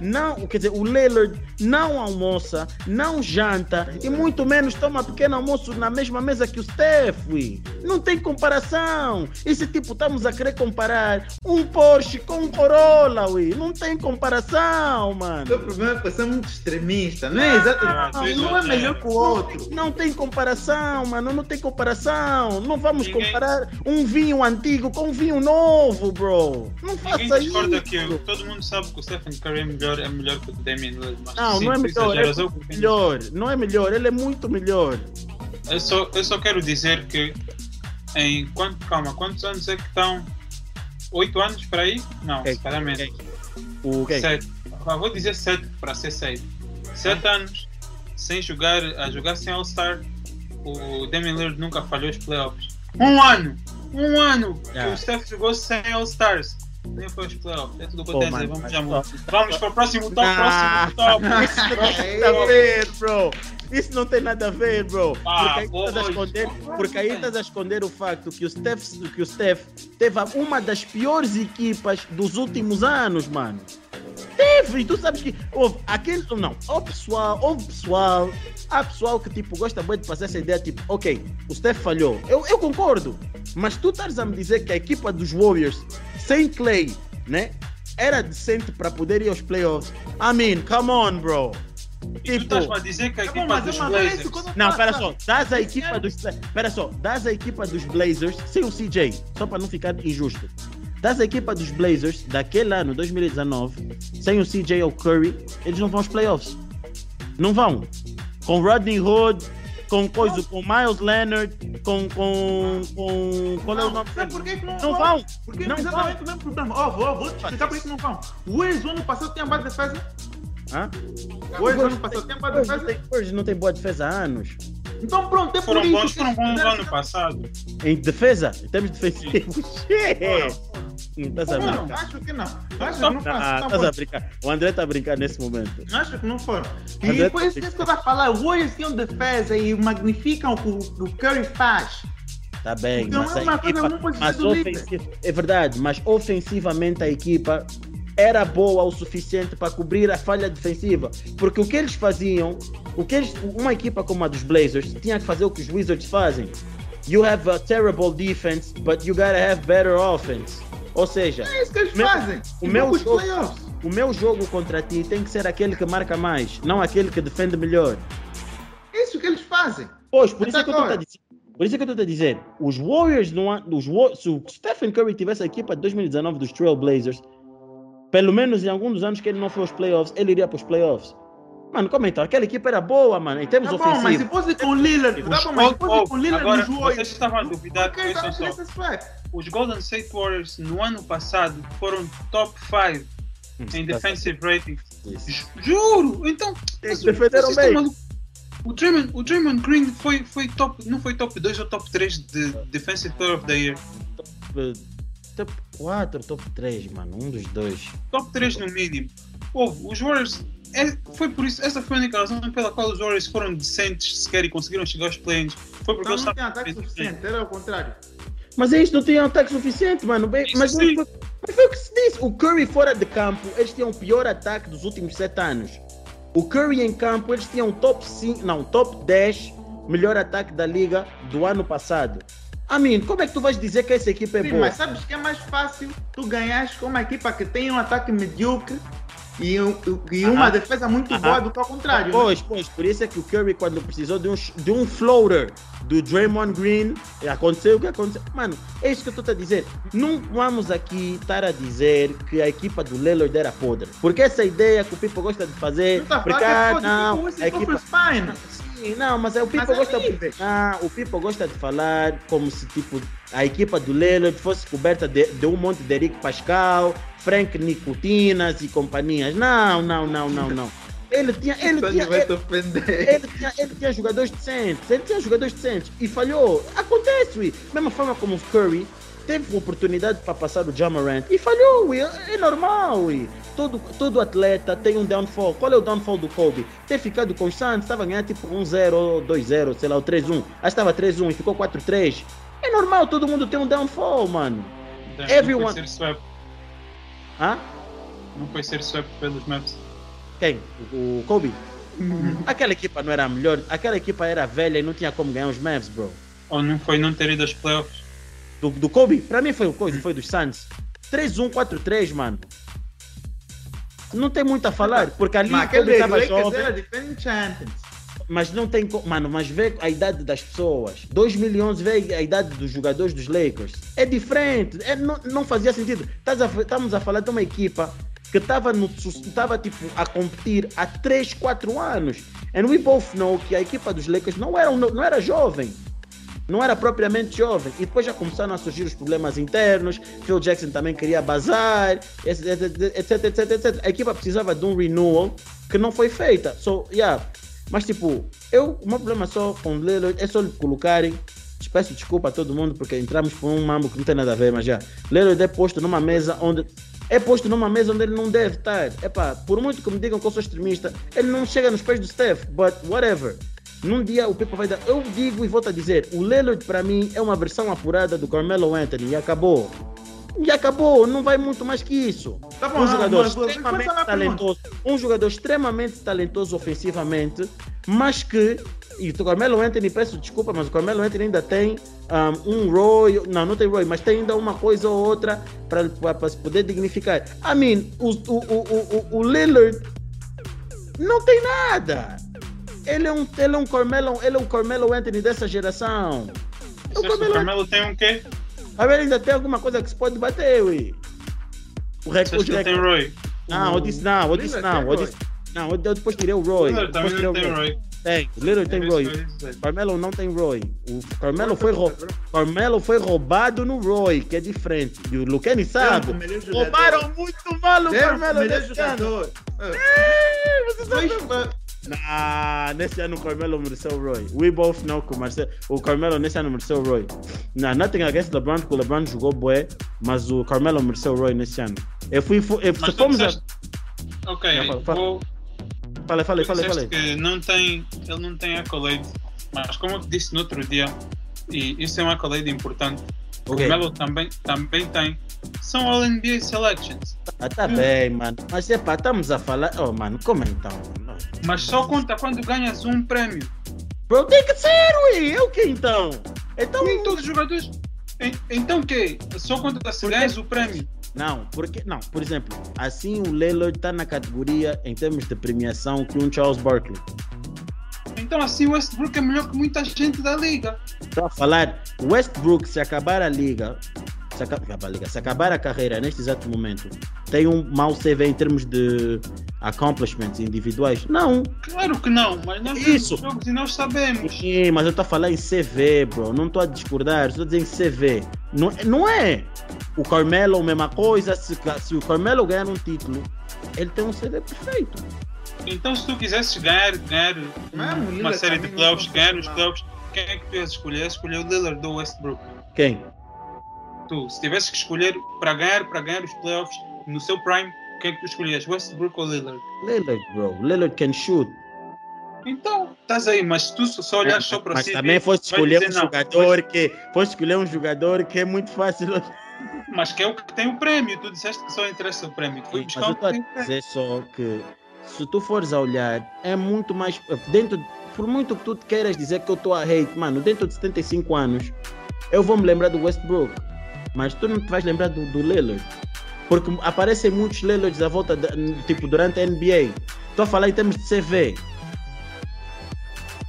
S1: não, quer dizer, o Lillard não almoça, não janta e muito menos toma pequeno almoço na mesma mesa que o Steph. ui. Não tem comparação. Esse tipo, estamos a querer comparar um Porsche com um Corolla, ui. Não tem comparação,
S2: O
S1: mano.
S2: seu problema é que você é muito extremista, não é exatamente.
S3: Não,
S2: Um é melhor que o outro.
S1: Não tem comparação, mano. Não tem comparação. Não vamos
S3: Ninguém-
S1: comparar um vinho antigo com um vinho novo, bro. Não
S3: Ninguém
S1: faça
S3: discorda
S1: isso.
S3: que todo mundo sabe que o Stephen Curry é melhor, é melhor que o Damian Lillard. Mas
S1: Não,
S3: sim,
S1: não é melhor. É melhor. Não é melhor. Ele é muito melhor.
S3: Eu só, eu só quero dizer que em quanto, calma, quantos anos é que estão? Oito anos para aí? Não,
S1: Ok,
S3: se calhar menos.
S1: ok. O quê?
S3: Sete. Ah, Vou dizer sete para ser safe. Sete anos sem jogar, a jogar sem All-Star. O Damian Lillard nunca falhou os playoffs. Um ano! Um ano que
S1: Yeah.
S3: o Steph jogou sem All-Stars. Nem foi os playoffs. É tudo o que eu
S1: Pô,
S3: tenho a dizer.
S1: mano,
S3: Vamos já mudar. Vamos para o próximo top,
S1: Ah.
S3: próximo top.
S1: Isso não tem nada a ver, bro. Isso não tem nada a ver, bro.
S3: Ah,
S1: porque, aí estás a esconder, porque aí estás a esconder o facto que o Steph, que o Steph teve uma das piores equipas dos últimos anos, mano. Teve, e tu sabes que houve aquele. Não, o pessoal, houve pessoal. Há pessoal que tipo gosta muito de passar essa ideia, tipo, ok, o Steph falhou. Eu, eu concordo. Mas tu estás a me dizer que a equipa dos Warriors, sem Clay, né? Era decente para poder ir aos playoffs. I mean, come on, bro.
S3: E tu
S1: Tipo,
S3: estás a dizer que a equipa
S2: mas
S3: dos Blazers.
S1: não, pera só, dás a equipa dos. Pera só, dás a equipa dos Blazers sem o CJ, só para não ficar injusto. Dás a equipa dos Blazers daquele ano, 2019, sem o CJ ou Curry, eles não vão aos playoffs. Não vão. Com Rodney Hood, com coisa, com Miles Leonard, com. com. com. Qual é o nome?
S2: sabe por que que não,
S1: Não vão!
S2: Porque
S1: Não
S2: é exatamente o mesmo problema. Ó, vou, vou te explicar por que que não vão. O no ano passado tinha boa defesa.
S1: Hã?
S2: O no ano passado tinha boa
S1: Hoje não,
S2: defesa.
S1: tem, hoje não tem boa defesa há anos.
S2: Então pronto, é por
S3: Foram
S2: isso
S3: bons, foram bons ano passado.
S1: Em defesa, em termos defensivos. Não estás a
S2: Não,
S1: brincar.
S2: acho que não. Acho que não
S1: Ah,
S2: faço.
S1: estás a brincar. O André está a brincar nesse momento.
S2: Acho que não foram. E
S1: André-
S2: foi isso que eu estava a falar. O Warriors tinham defesa e magnificam o que o Curry faz.
S1: Tá bem,
S2: Então
S1: mas
S2: é
S1: a
S2: coisa
S1: equipa, mas ofensiva, é verdade, mas ofensivamente a equipa era boa o suficiente para cobrir a falha defensiva, porque o que eles faziam, o que eles, uma equipa como a dos Blazers tinha que fazer o que os Wizards fazem. You have a terrible defense, but you gotta have better offense. Ou seja,
S2: É isso que eles
S1: Meu-
S2: fazem.
S1: o meu
S2: pros
S1: jogo- o meu jogo contra ti tem que ser aquele que marca mais, não aquele que defende melhor.
S2: É isso que eles fazem.
S1: Pois, por isso é que eu estou a
S2: agora.
S1: dizer. Por isso é que eu estou a dizer, os Warriors não os, se o Stephen Curry tivesse a equipa de 2019 dos Trail Blazers, pelo menos em algum dos anos que ele não foi aos playoffs, ele iria para os playoffs. Mano, como então? Aquela equipa era boa, mano, em termos
S2: Tá bom, mas se
S1: ofensivos.
S2: fosse com o Lillard, tá bom, mas se fosse com o Lillard
S3: agora,
S2: nos Warriors.
S3: vocês estavam a duvidar que
S2: Ok,
S3: foi
S2: tá
S3: só. Os Golden State Warriors no ano passado foram top 5 em defensive rating. Ju- Juro! Então,
S1: Eles defenderam bem.
S3: O Draymond, o Draymond Green foi, foi top, não foi top 2 ou top 3 de Defensive Player of the Year.
S1: Top 4, top 3, mano, um dos dois.
S3: Top 3 no mínimo. Houve, os Warriors. É- foi por isso, essa foi a única razão pela qual os Warriors foram decentes sequer e conseguiram chegar aos play-ins. Foi porque
S2: Então
S3: eles
S2: não tem
S3: estavam
S2: ataque suficiente, era o contrário.
S1: Mas eles não tinham ataque suficiente, mano. Bem,
S3: Isso
S1: mas, foi, mas foi o que se disse. O Curry fora de campo, eles tinham o pior ataque dos últimos 7 anos. O Curry em campo, eles tinham top 5, não, top 10 melhor ataque da liga do ano passado. Amin, como é que tu vais dizer que essa equipa é
S2: Sim,
S1: boa?
S2: mas sabes que é mais fácil tu ganhares com uma equipa que tem um ataque medíocre e, e uma defesa muito boa do que ao contrário. né?
S1: Pois, pois, por isso é que o Curry, quando precisou de um, de um floater do Draymond Green, aconteceu o que aconteceu. Mano, é isso que eu estou a dizer. Não vamos aqui estar a dizer que a equipa do Lillard era podre. Porque essa ideia que o Pipo gosta de fazer,
S2: tá
S1: porque,
S2: é foda,
S1: não, a equipa...
S2: Spine.
S1: Sim, não, mas é o Pipo
S2: Mas é
S1: gosta ah, o Pipo gosta de falar como se tipo a equipa do Lillard fosse coberta de, de um monte de Eric Pascal, Frank Nicotinas e companhias. Não, não, não, não, não. Ele tinha, ele tinha, ele, ele tinha, ele tinha jogadores decentes, ele tinha jogadores decentes e falhou. Acontece, ui. Mesma forma como o Curry teve oportunidade para passar o Jamarant e falhou, ui. é normal. Ui. Todo, todo atleta tem um downfall. Qual é o downfall do Kobe? Ter ficado constante, estava a ganhar tipo 1-0 ou 2-0, sei lá, ou 3-1. Aí estava 3-1 e ficou 4-3. É normal, todo mundo tem um downfall, mano. Everyone-
S3: foi ser swept,
S1: Hã?
S3: não foi ser swept pelos Maps.
S1: Quem? O, o Kobe? Aquela equipa não era a melhor, aquela equipa era velha e não tinha como ganhar os Mavs, bro.
S3: Ou não foi não ter ido aos playoffs.
S1: Do, do Kobe, pra mim foi o Kobe, foi dos Suns. 3-1, 4-3, mano. Não tem muito a falar, porque ali
S2: Mas
S1: Kobe estava jovem,
S2: era defending champions.
S1: Mas não tem Mano, mas vê a idade das pessoas. 2011 vê a idade dos jogadores dos Lakers. É diferente, é, não, não fazia sentido. Estamos a falar de uma equipa que estava tava, tipo, a competir há 3, 4 anos. And we both know que a equipa dos Lakers não era, não era jovem. Não era propriamente jovem. E depois já começaram a surgir os problemas internos. Phil Jackson também queria bazar, etc, etc, etc, etc. A equipa precisava de um renewal que não foi feita. So, yeah. Mas tipo, eu, o meu problema só com o Lillard é só lhe colocarem. Peço desculpa a todo mundo porque entramos por um mambo que não tem nada a ver, mas já. Lillard é posto numa mesa onde. É posto numa mesa onde ele não deve estar. Epá, por muito que me digam que eu sou extremista, ele não chega nos pés do Steph, but whatever. Num dia o Pipo vai dar. Eu digo e volto a dizer: o Lillard para mim é uma versão apurada do Carmelo Anthony e acabou. E acabou, não vai muito mais que isso.
S2: Tá bom,
S1: um jogador
S2: mas
S1: extremamente
S2: pergunta.
S1: talentoso, um jogador extremamente talentoso ofensivamente, mas que e o Carmelo Anthony, peço desculpa, mas o Carmelo Anthony ainda tem um, um Roy, não, não tem Roy, mas tem ainda uma coisa ou outra para se poder dignificar. I mean, o, o, o, o, o Lillard não tem nada. Ele é um, ele é um Carmelo, ele é um Carmelo Anthony dessa geração. O
S3: que o
S1: Carmelo,
S3: Carmelo tem um quê?
S1: A ver, ainda tem alguma coisa que se pode bater, ui. O recorde
S3: que ele tem Roy.
S1: não, eu disse não, eu disse não, eu disse não, eu eu depois tirei o Roy.
S3: Lillard
S1: Depois
S3: também
S1: tirei
S3: não
S1: o
S3: tem
S1: Roy. Tem, o Lillard tem
S3: É
S1: Roy. Carmelo não tem Roy. O Carmelo foi, Carmelo foi roubado no Roy, que é diferente. E o Luqueni sabe. Roubaram muito mal o Carmelo
S2: melhor jogador.
S1: Você sabe? Nah, nesse ano o Carmelo mereceu o Roy. We both know que o, Marcelo, o Carmelo nesse ano mereceu o Roy. Nah, nothing against LeBron, porque o LeBron jogou bué, mas o Carmelo mereceu o Roy nesse ano. Eu fui, fu- eu,
S3: Mas
S1: se fomos a...
S3: Ok,
S1: Já, fala, fala.
S3: vou,
S1: Falei, falei,
S3: tu
S1: falei,
S3: disseste
S1: falei.
S3: que não tem, ele não tem accolade, mas como eu disse no outro dia, e isso é um accolade importante, O Melo também, também tem, são All NBA Selections,
S1: Ah, tá bem, mano. Mas é pá, estamos a falar... Oh, mano, como então? mano?
S3: mas só conta quando ganhas um prémio.
S1: Bro, tem que ser, ui! É o que então? Então...
S3: Nem todos os jogadores. En- Então o quê? Só conta se ganhas o prémio.
S1: Não, porque não, por exemplo, assim o Lillard está na categoria em termos de premiação que um Charles Barkley.
S3: Então assim o Westbrook é melhor que muita gente da liga.
S1: Estou a falar, Westbrook, se acabar a liga, se, aca- acabar a liga, se acabar a carreira neste exato momento, tem um mau CV em termos de accomplishments individuais? Não.
S3: Claro que não, mas nós
S1: Isso.
S3: jogos e nós sabemos.
S1: Sim, mas eu estou a falar em CV, bro. Não estou a discordar, estou a dizer em CV. Não, não é. O Carmelo, a mesma coisa. Se, se o Carmelo ganhar um título, ele tem um CV perfeito.
S3: Então se tu quisesses ganhar, ganhar
S2: Não, o
S3: uma
S2: Lillard
S3: série de playoffs, ganhar os playoffs, quem é que tu ias escolher? Escolher o Lillard ou o Westbrook?
S1: Quem?
S3: Tu, se tivesses que escolher para ganhar, para ganhar os playoffs no seu prime, quem é que tu escolhias? Westbrook ou Lillard?
S1: Lillard, bro. Lillard can shoot.
S3: Então, estás aí, mas se tu só olhas só para
S1: Mas
S3: si.
S1: também foste escolher
S3: dizer,
S1: um
S3: não,
S1: jogador que. Foste escolher um jogador que é muito fácil.
S3: Mas que é o que tem o prémio. Tu disseste que só interessa o prémio. Foi
S1: Mas
S3: buscar
S1: eu
S3: o
S1: estou
S3: que
S1: a
S3: tem o prémio.
S1: dizer só que se tu fores a olhar, é muito mais. Dentro, por muito que tu te queiras dizer que eu estou a hate, mano, dentro de 75 anos, eu vou me lembrar do Westbrook. Mas tu não te vais lembrar do, do Lillard. Porque aparecem muitos Lillards à volta, da- tipo, durante a NBA. Estou a falar em termos de CV.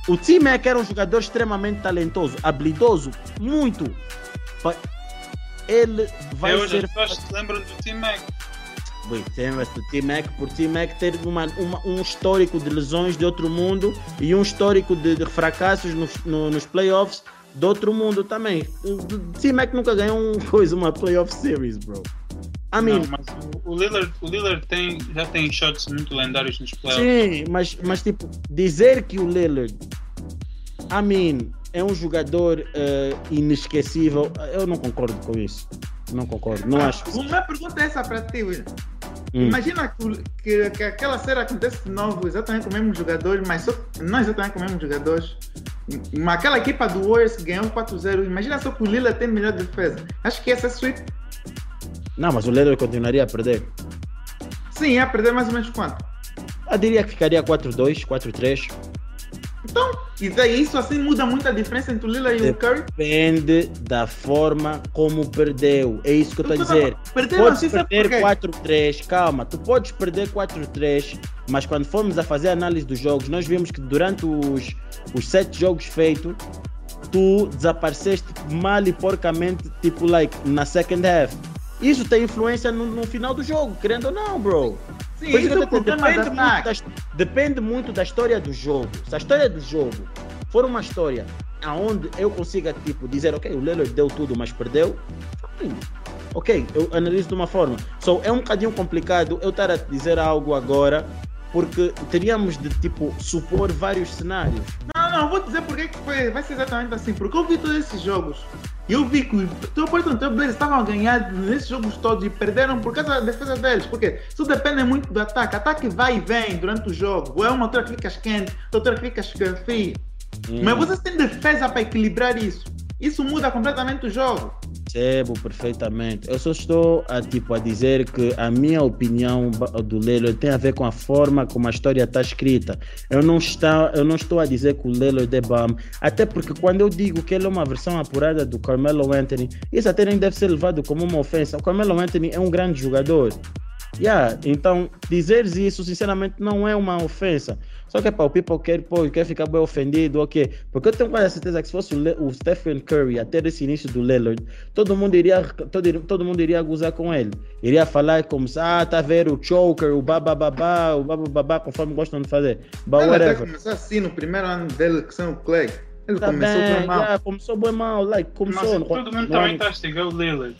S1: O T-Mac era um jogador extremamente talentoso, habilidoso, muito. Ele vai
S3: hoje
S1: ser
S3: as pessoas se lembram do Team Mac.
S1: Bem, lembra-se do T-Mac por T-Mac ter uma, uma- um histórico de lesões de outro mundo e um histórico de, de fracassos nos, no- nos playoffs de outro mundo também. T-Mac nunca ganhou um, coisa, uma playoff series, bro. I mean,
S3: Não, mas o, o Lillard, o Lillard tem, já tem shots muito lendários nos playoffs.
S1: sim, mas, mas tipo, dizer que o Lillard, I mean, é um jogador eh, inesquecível, eu não concordo com isso. Não concordo, não acho.
S2: Uma pergunta é essa para ti, William.
S1: Hum.
S2: Imagina que, o- que, que aquela série acontece de novo, exatamente com o mesmo jogador, mas só, não exatamente com os mesmos jogadores. Mas aquela equipa do Warriors que ganhou 4-0, imagina só que o Lila tem melhor defesa. Acho que essa é sweep.
S1: Não, mas o Lillard continuaria a perder.
S2: Sim, ia perder mais ou menos quanto?
S1: Eu diria que ficaria 4-2, 4-3.
S2: Então, e daí isso assim muda muito a diferença entre o Lila e o Curry.
S1: Depende da forma como perdeu. É isso que eu estou a dizer. Podes
S2: assim,
S1: perder
S2: por quê?
S1: 4-3, calma, tu podes perder 4-3, mas quando formos a fazer a análise dos jogos, nós vimos que durante os, os sete jogos feitos, tu desapareceste mal e porcamente, tipo, like, na second half. Isso tem influência no, no final do jogo, querendo ou não, bro.
S2: Sim,
S1: Por isso
S2: é
S1: depende, muito da, depende muito da história do jogo. Se a história do jogo for uma história aonde eu consiga tipo, dizer, ok, o Lillard deu tudo, mas perdeu, fine. ok, eu analiso de uma forma. So, é um bocadinho complicado eu estar a dizer algo agora, porque teríamos de tipo supor vários cenários.
S2: Não, não, vou dizer porque que foi, vai ser exatamente assim. Porque eu vi todos esses jogos. E eu vi que o teu Portland Trail Blazers estavam a ganhar nesses jogos todos e perderam por causa da defesa deles. Porque isso depende muito do ataque. Ataque vai e vem durante o jogo. Ou é uma altura que ficas quente, outra que ficas frio.
S1: Hum,
S2: Mas vocês têm defesa para equilibrar isso. Isso muda completamente o jogo.
S1: Percebo perfeitamente. Eu só estou a, tipo, a dizer que a minha opinião do Lelo tem a ver com a forma como a história está escrita. Eu não, está, eu não estou a dizer que o Lelo é bam, até porque quando eu digo que ele é uma versão apurada do Carmelo Anthony, isso até nem deve ser levado como uma ofensa. O Carmelo Anthony é um grande jogador. Yeah, então, dizeres isso, sinceramente, não é uma ofensa. Só que pá, o people quer, pô, quer ficar bem ofendido, ok. Porque eu tenho quase certeza que se fosse o, Le- o Stephen Curry até esse início do Lillard, todo mundo iria, todo, todo mundo iria gozar com ele. Iria falar como se, ah, tá a ver o choker, o babababá, o babababá, conforme gostam de fazer. But
S2: Ele até
S1: whatever.
S2: começou assim no primeiro ano dele, que são o Clay. Ele
S1: Tá
S2: começou
S1: bem,
S2: bem mal.
S1: yeah, começou bem mal, like,
S3: Mas
S1: começou.
S3: todo mundo
S1: no
S3: também está a estigar o Lillard.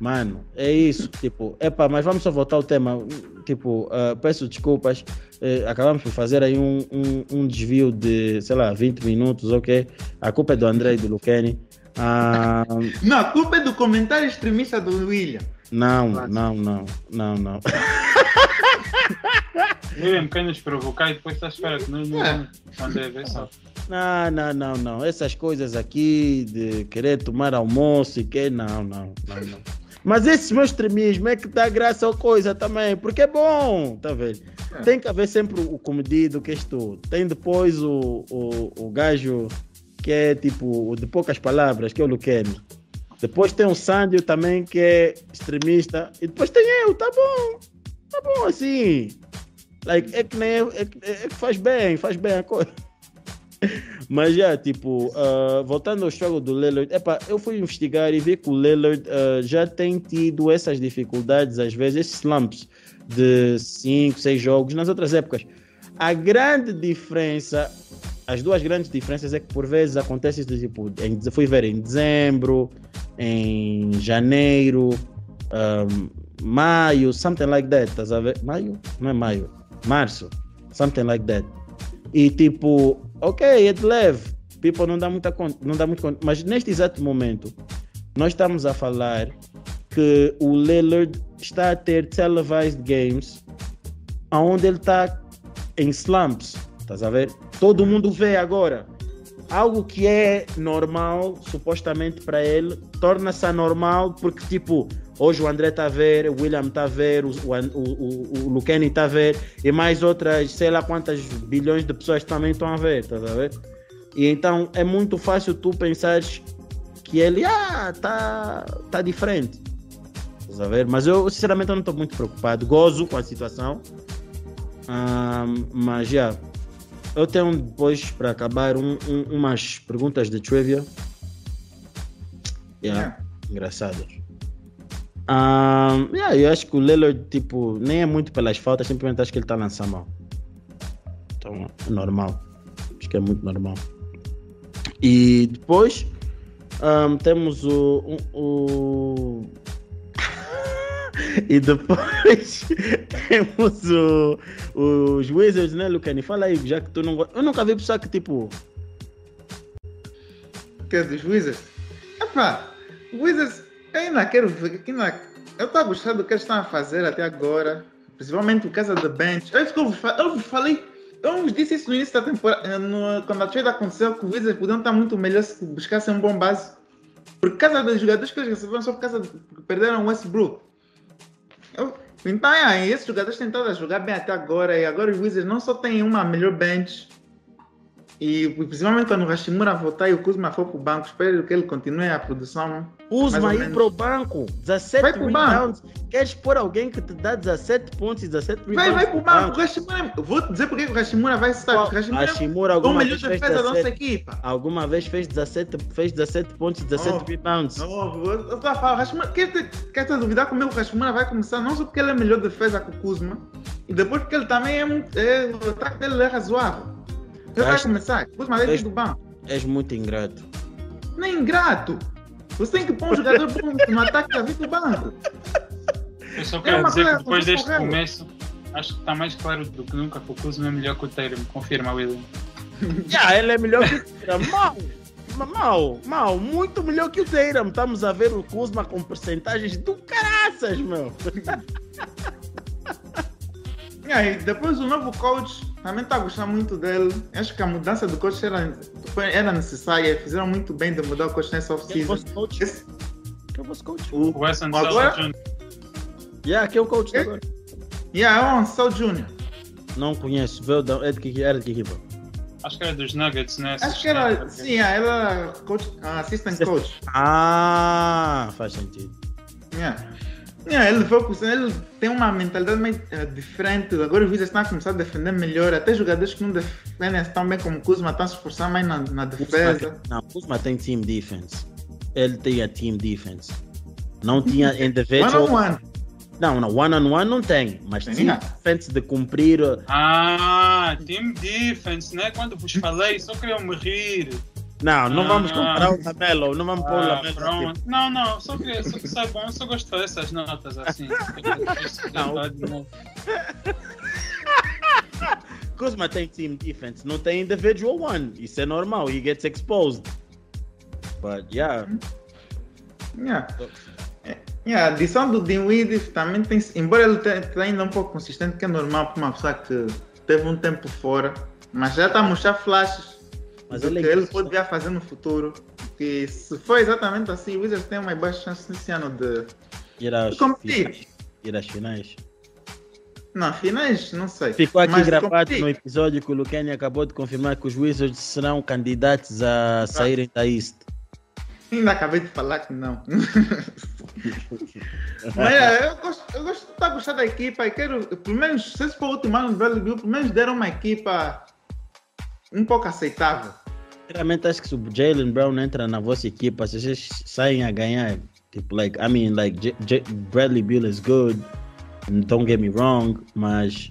S1: Mano, é isso, tipo, epá, mas vamos só voltar ao tema, tipo, ah, peço desculpas, eh, acabamos por fazer aí um, um, um desvio de, sei lá, 20 minutos, ok? A culpa é do André e do Luqueni. Ah,
S2: Não, a culpa é do comentário extremista do William.
S1: não, não, não, não, não.
S3: William quer nos provocar e depois está à espera que nós não
S2: É.
S3: vamos responder, vê só.
S1: Não, não, não, não. Essas coisas aqui de querer tomar almoço e que, não, não, não, não. Mas esse meu extremismo é que dá graça à coisa também, porque é bom, tá vendo?
S2: É.
S1: Tem que haver sempre o comedido, que és tu. Tem depois o, o, o gajo que é tipo o de poucas palavras, que é o Luquene. Depois tem o Sandio também, que é extremista. E depois tem eu, tá bom. Tá bom assim. Like, é que nem eu, é, que- é que faz bem, faz bem a coisa. Mas já, tipo, ah, voltando ao jogo do Lillard, epa, eu fui investigar e vi que o Lillard ah, já tem tido essas dificuldades, às vezes, esses slumps de 5, 6 jogos nas outras épocas. A grande diferença, as duas grandes diferenças é que por vezes acontece isso, tipo, em, fui ver em dezembro, em janeiro, um, maio, something like that, estás a ver? Maio? Não é maio, março, something like that. E tipo, ok, é de leve, people não dá muita conta, não dá muito conta, mas neste exato momento, nós estamos a falar que o Lillard está a ter televised games onde ele está em slumps, estás a ver? Todo mundo vê agora. Algo que é normal, supostamente para ele, torna-se anormal porque, tipo, hoje o André está a ver, o William está a ver, o, o, o, o Luqueni está a ver, e mais outras, sei lá quantas bilhões de pessoas também estão a ver, estás a ver? E então é muito fácil tu pensares que ele, ah, tá, tá diferente. Estás a ver? Mas eu, sinceramente, eu não estou muito preocupado. Gozo com a situação. Ahm, mas já. Eu tenho depois, para acabar, um- um- umas perguntas de trivia. Yeah, engraçadas. Ahm, yeah, eu acho que o Lillard, tipo, nem é muito pelas faltas, simplesmente acho que ele está lançando mal. Então, é normal. Acho que é muito normal. E depois ahm, temos o. o- o- e depois temos o, os Wizards, né, Lucani? Fala aí, já que tu não gosta. Eu nunca vi pessoa que tipo.
S2: Que é dos Wizards. Epá, Wizards, eu ainda quero ver. Ainda, eu estou a gostar do que eles estão a fazer até agora. Principalmente por causa da bench. Eu, eu, falei. Eu disse isso no início da temporada. no- quando a trade aconteceu, que os Wizards podiam estar muito melhor se buscassem um bom base. Por causa dos jogadores que eles receberam, só por causa de perderam o Westbrook. Eu- então, é, esses jogadores a jogar bem até agora. E agora os Wizards não só têm uma melhor bench, e principalmente quando o Hashimura voltar e o Kuzma for para o banco, espero que ele continue a produção. Ou
S1: aí
S2: menos.
S1: pro banco. 17
S2: Vai pro
S1: rebounds. Queres pôr alguém que te dá 17 pontos e 17 rebounds?
S2: Vai, vai para o
S1: no
S2: banco. O Hashimura, eu vou te dizer porque o Hashimura vai estar. O Hashimura é o
S1: alguma
S2: melhor
S1: vez
S2: defesa da nossa
S1: 17,
S2: equipa.
S1: alguma vez fez 17, fez 17 pontos e 17
S2: Oh.
S1: rebounds.
S2: Não, eu estou a falar, o Hashimura, quer te, quer te duvidar comigo? O Hashimura vai começar não só porque ele é melhor defesa que o Kuzma, e depois porque ele também é. É, o ataque dele é razoável. Ele vai começar. Ir
S1: Acho-
S2: do banco.
S1: És muito ingrato.
S2: Nem ingrato. Você tem que pôr um jogador bom no ataque da vir do banco.
S3: Eu só
S2: É
S3: quero
S2: uma
S3: dizer que depois deste começo, acho que está mais claro do que nunca que o Kuzma é melhor que o Tatum. Confirma, William.
S1: Yeah, ele é melhor que o Teiram. Mal, mal, mal, muito melhor que o Teiram. Estamos a ver o Kuzma com porcentagens do caraças, meu.
S2: E aí, depois o novo coach também está a gostar muito dele. Acho que a mudança do coach era, foi- era necessária. Fizeram muito bem de mudar o coach nessa
S1: é
S2: off-season.
S1: vosso coach?
S2: Esse-
S1: Quem é o vosso coach?
S2: O,
S3: O Wesson
S2: Agora-
S3: Celso Jr.
S1: Yeah, quem é o coach
S2: Quem?
S1: agora?
S2: yeah, é o Ansel Jr.
S1: Não conheço. Veio da, é de que era de que equipa?
S3: Acho que era dos Nuggets, né?
S2: Acho que era, sim, era coach, assistant coach.
S1: Ah, faz sentido.
S2: Yeah. Yeah, ele, foi, ele tem uma mentalidade meio uh, diferente. Agora o Wizards está a começar a defender melhor. Até jogadores que não defendem tão bem como Kuzma estão a se esforçar mais na, na defesa.
S1: Kuzma, não, Kuzma tem team defense. Ele tem a team defense. Não tinha individual.
S2: One on one.
S1: Não, não, one on one não tem, mas
S2: Tem,
S1: team defense de cumprir.
S3: Ah, Team Defense, né? Quando vos falei, só queriam me rir.
S1: Não, não vamos
S3: Ah.
S1: comparar o Lamelo, não vamos pôr o
S3: Ah,
S1: Lamelo.
S3: pronto. Não, não, só que só, que sabe bom, eu só gosto dessas notas assim.
S1: Não.
S3: Não.
S1: Kuzma tem team defense, não tem individual one. Isso é normal, he gets exposed. But yeah,
S2: Yeah. É, yeah, a adição do Dinwiddie também tem, embora ele tenha tenha ainda um pouco consistente, que é normal para uma pessoa que teve um tempo fora, mas já está a mostrar flashes
S1: Mas
S2: do
S1: é
S2: que ele
S1: inconsistente.
S2: pode vir a fazer no futuro. Que se for exatamente assim, o Wizards tem uma baixa chance esse ano de.
S1: ir às
S2: competir.
S1: finais. Ir às finais.
S2: Não, finais, não sei.
S1: Ficou aqui
S2: Mas
S1: gravado
S2: competir.
S1: no episódio que o Luqueni acabou de confirmar que os Wizards serão candidatos a saírem da East.
S2: Ainda acabei de falar que não. Mas é, eu gosto, eu gosto de estar a gostar da equipa e quero, pelo menos, se esse for o último ano do Bill, pelo menos deram uma equipa um pouco aceitável.
S1: Sinceramente, acho que se o Jalen Brown entra na vossa equipa, se vocês saem a ganhar, tipo, like, I mean, like, J J Bradley Bill is good, don't get me wrong, mas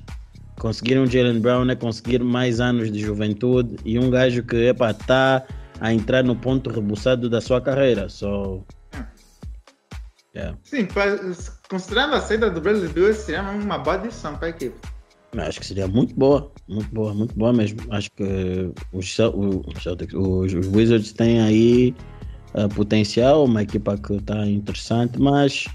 S1: conseguir um Jalen Brown é conseguir mais anos de juventude e um gajo que, epa, tá a entrar no ponto rebuçado da sua carreira, so... Yeah.
S2: Sim, considerando a saída do Bradley Bill, seria uma boa adição para a equipe.
S1: Acho que seria muito boa, muito boa, muito boa mesmo. Acho que os, Cel- os Celtics, os, os Wizards têm aí eh, potencial, uma equipa que está interessante, mas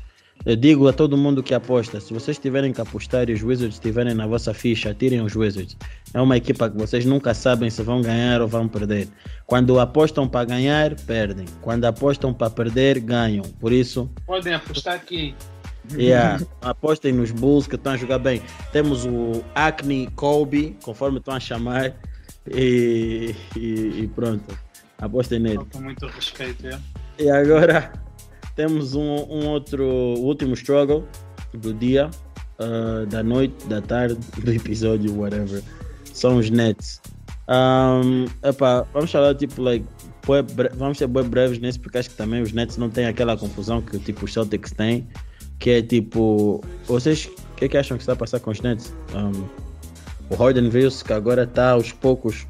S1: eu digo a todo mundo que aposta, se vocês tiverem que apostar e os Wizards estiverem na vossa ficha, tirem os Wizards. É uma equipa que vocês nunca sabem se vão ganhar ou vão perder. Quando apostam para ganhar, perdem. Quando apostam para perder, ganham. Por isso,
S3: Podem apostar aqui.
S1: Yeah, apostem nos Bulls que estão a jogar bem. Temos o Acne Kobe, conforme estão a chamar, e, e- e pronto. Apostem nele.
S3: Com muito respeito. É.
S1: E agora temos um, um outro último struggle do dia, ah, da noite, da tarde, do episódio, whatever. São os Nets. Um, epá, vamos falar tipo like vamos ser bem breves nesse porque acho que também os Nets não têm aquela confusão que tipo os Celtics têm, que é tipo vocês o que, é que acham que está a passar com os Nets? Um, o Harden viu-se que agora está aos poucos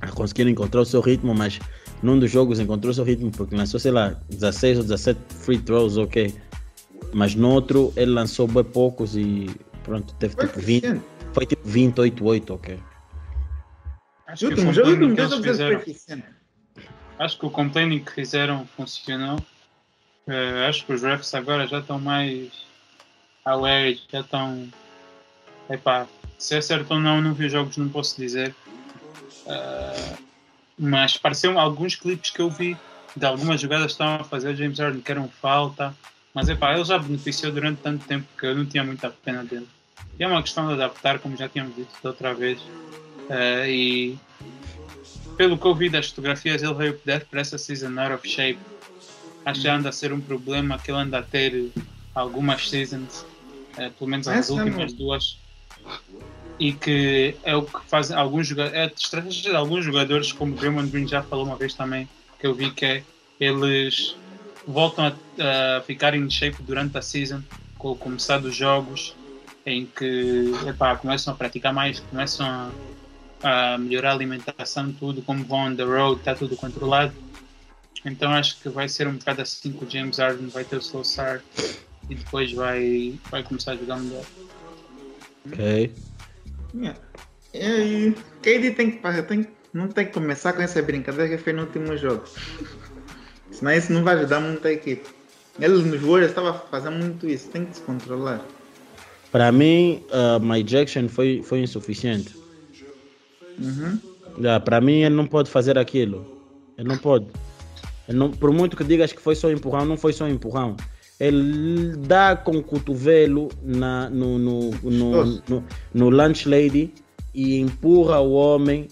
S1: a conseguir encontrar o seu ritmo, mas num dos jogos encontrou o seu ritmo porque lançou, sei lá, 16 ou 17 free throws, ok. Mas no outro ele lançou bem poucos e pronto, teve
S2: Foi
S1: tipo 20,
S2: eficiente.
S1: foi tipo 28, 8, ok.
S3: Acho
S2: Os
S3: que o que
S2: foi
S3: fizeram, acho que o complaining que fizeram funcionou. Eh, acho que os refs agora já estão mais aware, já estão. Epá, se é certo ou não, não vi os jogos, não posso dizer. Eh, mas pareceram alguns clipes que eu vi de algumas jogadas que estavam a fazer James Harden que eram falta. Mas epá, ele já beneficiou durante tanto tempo que eu não tinha muita pena dele. E é uma questão de adaptar, como já tínhamos dito da outra vez. Eh, e pelo que eu vi das fotografias, ele veio deve para essa season out of shape. Acho que já anda a ser um problema que ele anda a ter algumas seasons, eh, pelo menos as últimas duas. E que é o que fazem alguns jogadores, é a estratégia de alguns jogadores, como o Draymond Green já falou uma vez também, que eu vi que é eles voltam a, a ficar em shape durante a season, com o começar dos jogos, em que epá, começam a praticar mais, começam a, a melhorar a alimentação, tudo, como vão on the road, está tudo controlado. Então acho que vai ser um bocado assim que o James Harden vai ter o slow start e depois vai, vai começar a jogar melhor.
S1: Ok.
S2: Yeah. E KD tem que, tem, não tem que começar com essa brincadeira que fez no último jogo. Senão isso não vai ajudar muito a equipe. Ele nos Warriors estava fazendo muito isso, tem que se controlar.
S1: Para mim, uh, my ejection foi, foi insuficiente.
S2: Uhum.
S1: Yeah, para mim, ele não pode fazer aquilo. Ele não pode. Não, por muito que digas que foi só empurrão, não foi só empurrão. Ele dá com o cotovelo na, no, no, no, no, no lunch lady e empurra o homem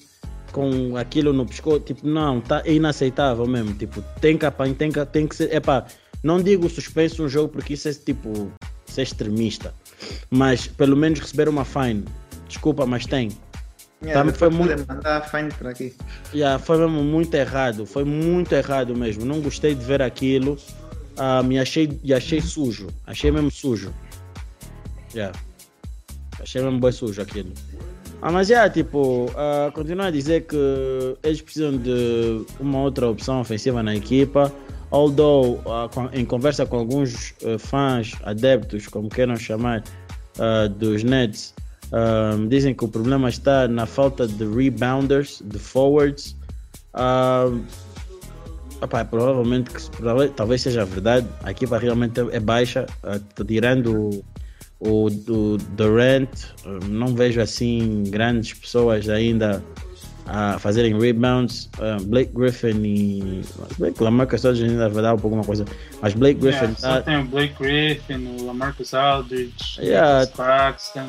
S1: com aquilo no pescoço. Tipo, não, tá é inaceitável mesmo. Tipo, tem que apanhar, tem que, tem que ser. Epá, não digo suspenso um jogo porque isso é tipo. ser extremista. Mas pelo menos receber uma fine. Desculpa, mas tem.
S2: Yeah,
S1: Tá, foi muito-
S2: mandar fine para aqui.
S1: Yeah, foi mesmo muito errado. Foi muito errado mesmo. Não gostei de ver aquilo. Ah, me achei, achei sujo. Achei mesmo sujo. Yeah. Achei mesmo bem sujo aquilo. Ah, mas é, tipo, ah, continuo a dizer que eles precisam de uma outra opção ofensiva na equipa. Although, com- em conversa com alguns eh, fãs, adeptos, como queiram chamar, ah, dos Nets, ah, dizem que o problema está na falta de rebounders, de forwards. Ah, epá, provavelmente, que, talvez seja verdade, a equipa realmente é baixa, ah, tirando o, o Durant, ah, não vejo assim grandes pessoas ainda a fazerem rebounds. Blake Griffin e. Blake Lamarcus Aldridge ainda vai dar um pouco uma coisa, mas Blake Griffin
S3: Yeah, só
S1: tá.
S3: tem o Blake Griffin, o Lamarcus Aldridge,
S1: Yeah.
S3: o Claxton,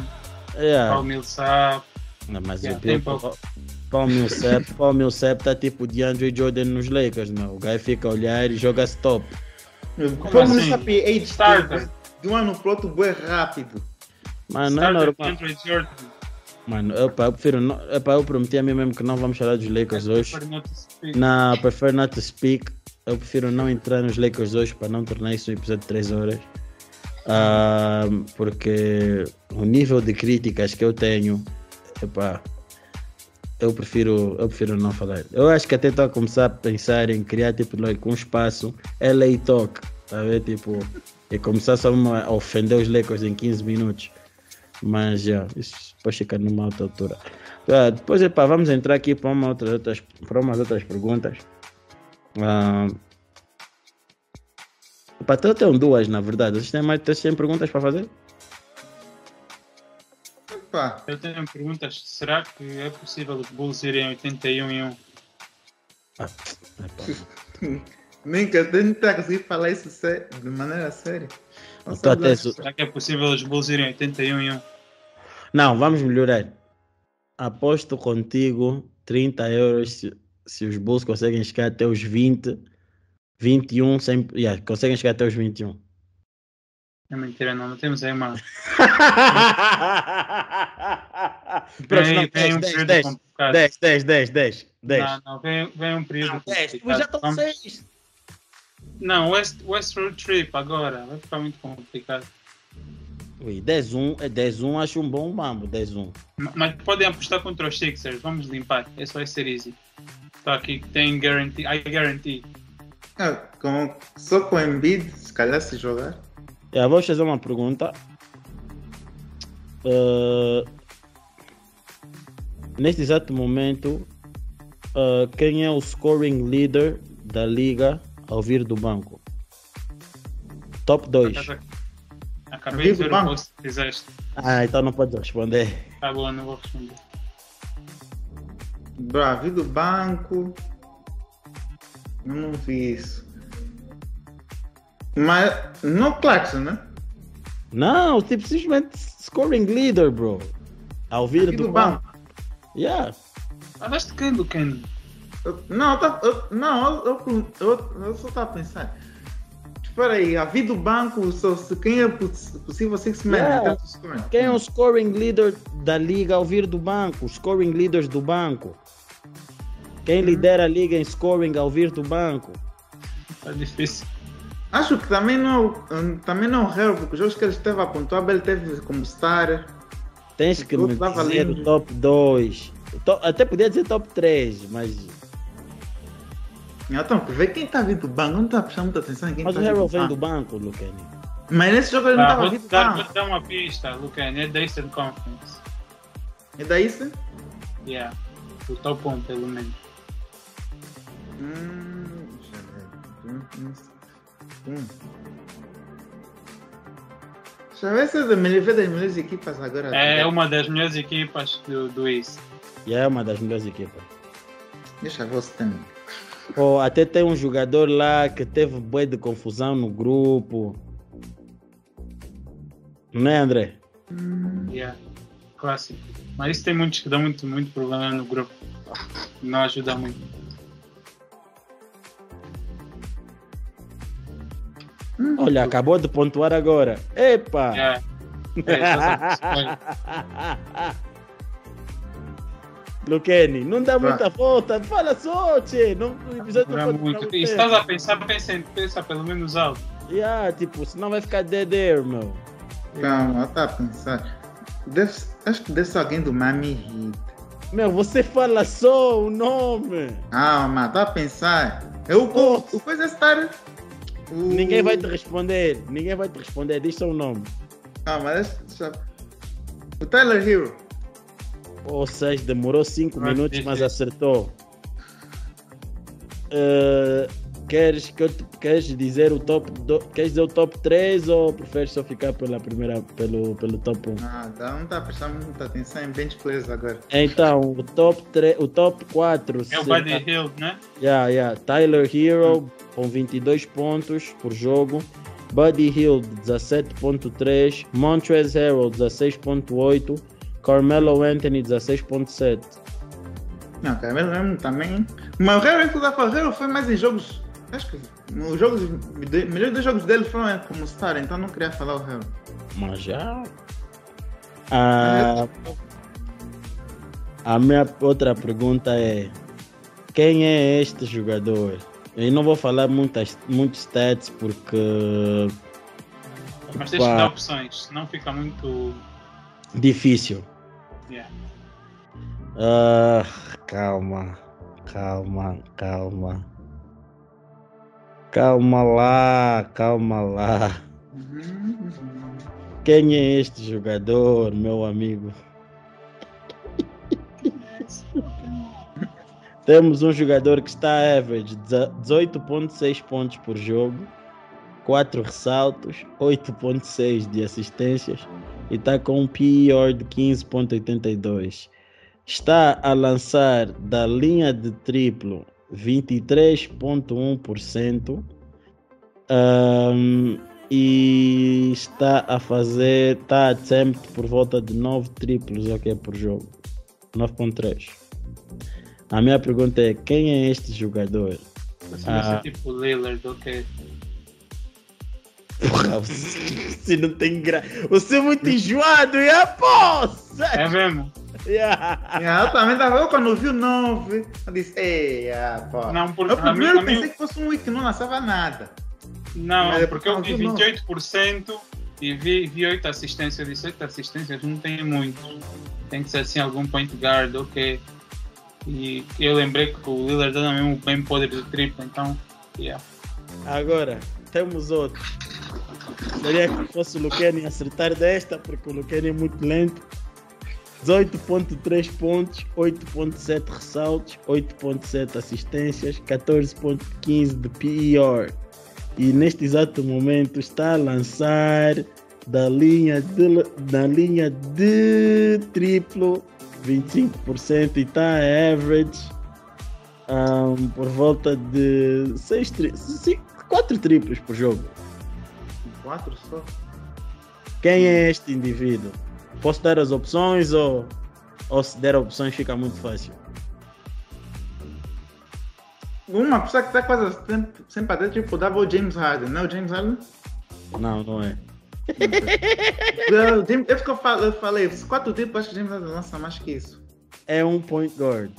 S1: Yeah.
S3: Paul Millsap.
S1: Não, mas
S3: Yeah,
S1: o Paul. Paul Millsap, Paul Millsap tá tipo de Andre Jordan nos Lakers, meu. O gajo fica a olhar e joga stop.
S2: Como
S3: assim?
S2: assim? sabe, age
S3: Starter.
S2: de um ano pro outro, bué rápido.
S1: Mano, não é normal. Mano, eu, pá, eu prefiro. Não, eu, pá, eu prometi a mim mesmo que não vamos falar dos Lakers hoje.
S3: To speak.
S1: Não, prefer not to speak. Eu prefiro não entrar nos Lakers hoje para não tornar isso um episódio de 3 horas. Ah, porque o nível de críticas que eu tenho, eu prefiro, eu prefiro não falar. Eu acho que até estou a começar a pensar em criar tipo like, um espaço LA Talk, tá a ver? Tipo, e começar só a ofender os Lakers em 15 minutos. Mas já, isso depois fica numa outra altura. Ah, depois, epá, vamos entrar aqui para, uma outra, outras, para umas outras perguntas. Ah, então eu tenho duas, na verdade. Vocês têm, mais, têm perguntas para fazer?
S2: Pá,
S3: Eu tenho perguntas. Será que é possível os Bulls irem 81 e 1?
S1: Ah,
S2: nem tá conseguindo falar isso de maneira séria.
S1: Até su-
S3: Será que é possível os Bulls irem 81 e 1?
S1: Não, vamos melhorar. Aposto contigo 30 euros se, se os Bulls conseguem chegar até os 20, 21, sem, yeah, conseguem chegar até os 21.
S3: É mentira, não. Não temos aí uma.
S1: Próximo,
S3: Vem, vem um
S1: 10,
S3: período
S1: 10,
S3: complicado.
S1: 10, 10, 10, 10, 10.
S3: Não, não, vem, vem um período
S1: 10,
S3: complicado.
S1: já estão
S3: Vamos-
S1: 6.
S3: Não, West, West Road Trip agora. Vai ficar muito complicado.
S1: Ui, 10-1, é 10-1, acho um bom mambo, 10-1.
S3: Ma- Mas podem apostar contra os Sixers. Vamos limpar. Esse vai ser easy. Tá aqui, tem guarantee. I guarantee.
S2: Ah, com, só com o Embiid, se calhar se jogar.
S1: É, vou fazer uma pergunta. Ah, neste exato momento, ah, quem é o scoring leader da liga ao vir do banco? Top 2.
S3: Acabei de ver o post que fizeste.
S1: Ah, então não pode responder.
S3: Tá bom, não vou responder.
S2: Bra, vi do banco. Eu não vi isso. Mas não Claxon, né?
S1: Não, tipo, simplesmente scoring leader, bro. Ao vir
S2: Vi
S1: do, banco. Yeah.
S3: Falaste quem do Ken?
S2: Eu- Não, eu, tá- eu- não, eu, eu, eu, só estava a pensar. Espera aí, a vida do banco, só, se quem é poss- possível six man,
S1: Yeah. Quem é o scoring leader da liga ao vir do banco? Os scoring leaders do banco. Quem lidera a liga em scoring ao vir do banco?
S3: Tá difícil.
S2: Acho que também não, hum, também não é o porque os jogos que ele esteve a pontuar, ele teve como star.
S1: Tens que me dizer o top 2. Até podia dizer top 3, mas,
S2: Então, vê quem está vindo do banco, não está prestando muita atenção em quem
S1: mas o
S2: está
S1: Harold vem
S2: do banco.
S1: banco, Lucani.
S2: Mas nesse jogo ele não
S3: Tá,
S2: estava
S3: vou,
S2: vindo do
S3: dar, vou
S2: banco.
S3: te dar uma pista, Lucan. É da Eastern Conference.
S2: E daí sim?
S3: Yeah. O top 1, pelo menos.
S2: Hum, deixa eu ver. Hum, hum, hum. Deixa eu ver se é da melhor das melhores equipas agora.
S3: É uma das melhores equipas do, do East.
S1: E é uma das melhores equipas.
S2: Deixa eu ver se tem.
S1: Pô, até tem um jogador lá que teve bué de confusão no grupo. Não é, André?
S3: Yeah. Clássico. Mas isso tem muitos que dão muito, muito problema no grupo. Não ajuda muito.
S1: Olha, acabou de pontuar agora. Epa!
S3: É. É.
S1: Luqueni, não dá
S2: Vai.
S1: muita volta. Fala só, tchê. Não,
S3: Não
S1: durar
S3: muito. se estás a pensar, pensa, pensa pelo menos alto.
S1: Yeah, tipo, senão vai ficar dead air, meu.
S2: Calma, tá a pensar. Deve, acho que deve ser alguém do Miami Heat.
S1: Meu, você fala só o nome.
S2: Calma, tá a pensar. Eu, o, o coisa é estar. O...
S1: Ninguém vai te responder. Ninguém vai te responder. Diz só o nome.
S2: Calma, deixa, deixa... O Tyler Hero.
S1: Ou seja, demorou 5
S3: Vai,
S1: minutos, mas acertou. Eh, queres, que eu te- queres dizer o top do, queres dizer o top 3 ou preferes só ficar pela primeira, pelo, pelo top 1?
S2: Ah, dá- não tá a prestar muita atenção em bench players agora.
S1: Então, o top 3, o top 4
S3: É o Buddy Hill, né?
S1: Yeah, yeah. Tyler Hero com 22 pontos por jogo. Buddy Hill 17.3. Montrezl Harrell 16.8. Carmelo Anthony 16.7.
S2: Não, Carmelo mesmo também. Mas o Harry que o Harry foi mais em jogos. Acho que os jogos. melhores dois jogos dele foram como Star, então não queria falar o Harry.
S1: Mas já. Ah, a minha outra pergunta é: quem é este jogador? Eu não vou falar muitas, muitos stats porque
S3: Mas tens que dar opções, senão fica muito.
S1: difícil.
S3: Yeah.
S1: Ah, calma, calma, calma. Calma lá, calma lá. Quem é este jogador, meu amigo? Temos um jogador que está average 18.6 pontos por jogo, 4 ressaltos, 8.6 de assistências e está com um PER de 15.82. Está a lançar da linha de triplo 23.1%. Ahm, e está a fazer, está a attempt por volta de 9 triplos ok, por jogo. 9.3. A minha pergunta é, quem é este jogador?
S3: Assim,
S1: Ah.
S3: tipo Lillard, ok.
S1: Porra, você, não tem graça. Você é muito enjoado, e a poça!
S3: É mesmo?
S2: Yeah, eu também tava. Eu quando vi o 9, eu disse, ei, pô.
S3: Não, por,
S2: Eu
S3: mim,
S2: primeiro
S3: mim-
S2: pensei que fosse um week que não lançava nada.
S3: não
S2: Mas é
S3: porque eu vi
S2: causa do
S3: 28% e vi, vi 8 assistências. Eu disse 8 assistências não tem muito. Tem que ser assim algum point guard, ok. E eu lembrei que o Lillard era mesmo bem podre de triplo, então. Yeah.
S1: Agora, temos outro. Seria que fosse o Luqueni acertar desta, porque o Luqueni é muito lento. 18.3 pontos, 8.7 ressaltos, 8.7 assistências, 14.15 de PER. E neste exato momento está a lançar da linha de, da linha de triplo 25% e está a average um, por volta de 6 tri 4 triplos por jogo.
S2: 4 só.
S1: Quem é este indivíduo? Posso dar as opções ou, ou se der opções fica muito fácil?
S2: Uma pessoa que tá quase sempre, sempre até tipo dava o James Harden, não é o James Harden?
S1: Não, não é.
S2: É que eu falei, eu falei, os quatro tipos, acho que o James Harden lança mais que isso.
S1: É um point guard.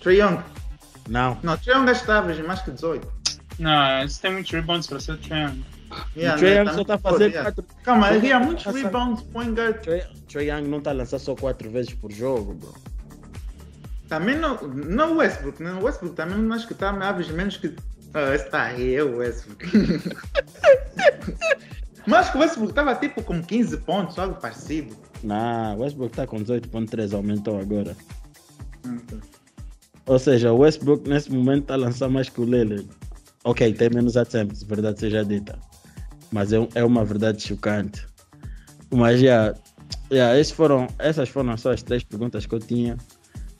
S2: Trae Young.
S1: Não.
S2: Não, Trae Young tá average mais que 18.
S3: Não, esse tem muitos rebounds para ser trend.
S2: Yeah,
S1: o Trae
S2: né,
S1: Young
S2: tá
S1: só
S2: muito
S1: está a fazer
S2: forte, yeah.
S1: 4.
S2: Calma, ele muitos
S1: Passa-
S2: rebounds, point guard.
S1: Trae, Trae Young não está a lançar só 4 vezes por jogo, bro.
S2: Também não, não o Westbrook, né? O Westbrook também não acho que tá average menos que. Ah, esse tá aí, é o Westbrook. Mas acho que o Westbrook tava tipo com 15 pontos, algo parecido.
S1: Não, o Westbrook está com 18.3, aumentou agora.
S2: Hum,
S1: Ou seja, o Westbrook nesse momento está a lançar mais que o Lillard. Ok, tem menos attempts, verdade seja dita. Mas é, é uma verdade chocante. Mas já, já esses foram, essas foram só as três perguntas que eu tinha.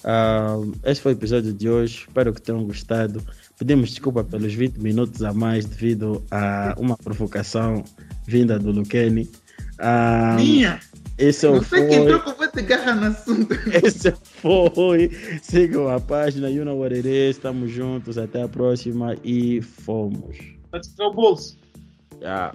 S1: Ah, esse foi o episódio de hoje. Espero que tenham gostado. Pedimos desculpa pelos 20 minutos a mais devido a uma provocação vinda do Luqueni. Ah,
S2: Minha!
S1: É
S2: Esse é o
S1: Você
S2: que entrou com muita no assunto.
S1: Esse foi. Sigam a página, you know what it is. Estamos juntos. Até a próxima e fomos.
S3: Let's go, Bulls.
S1: Yeah.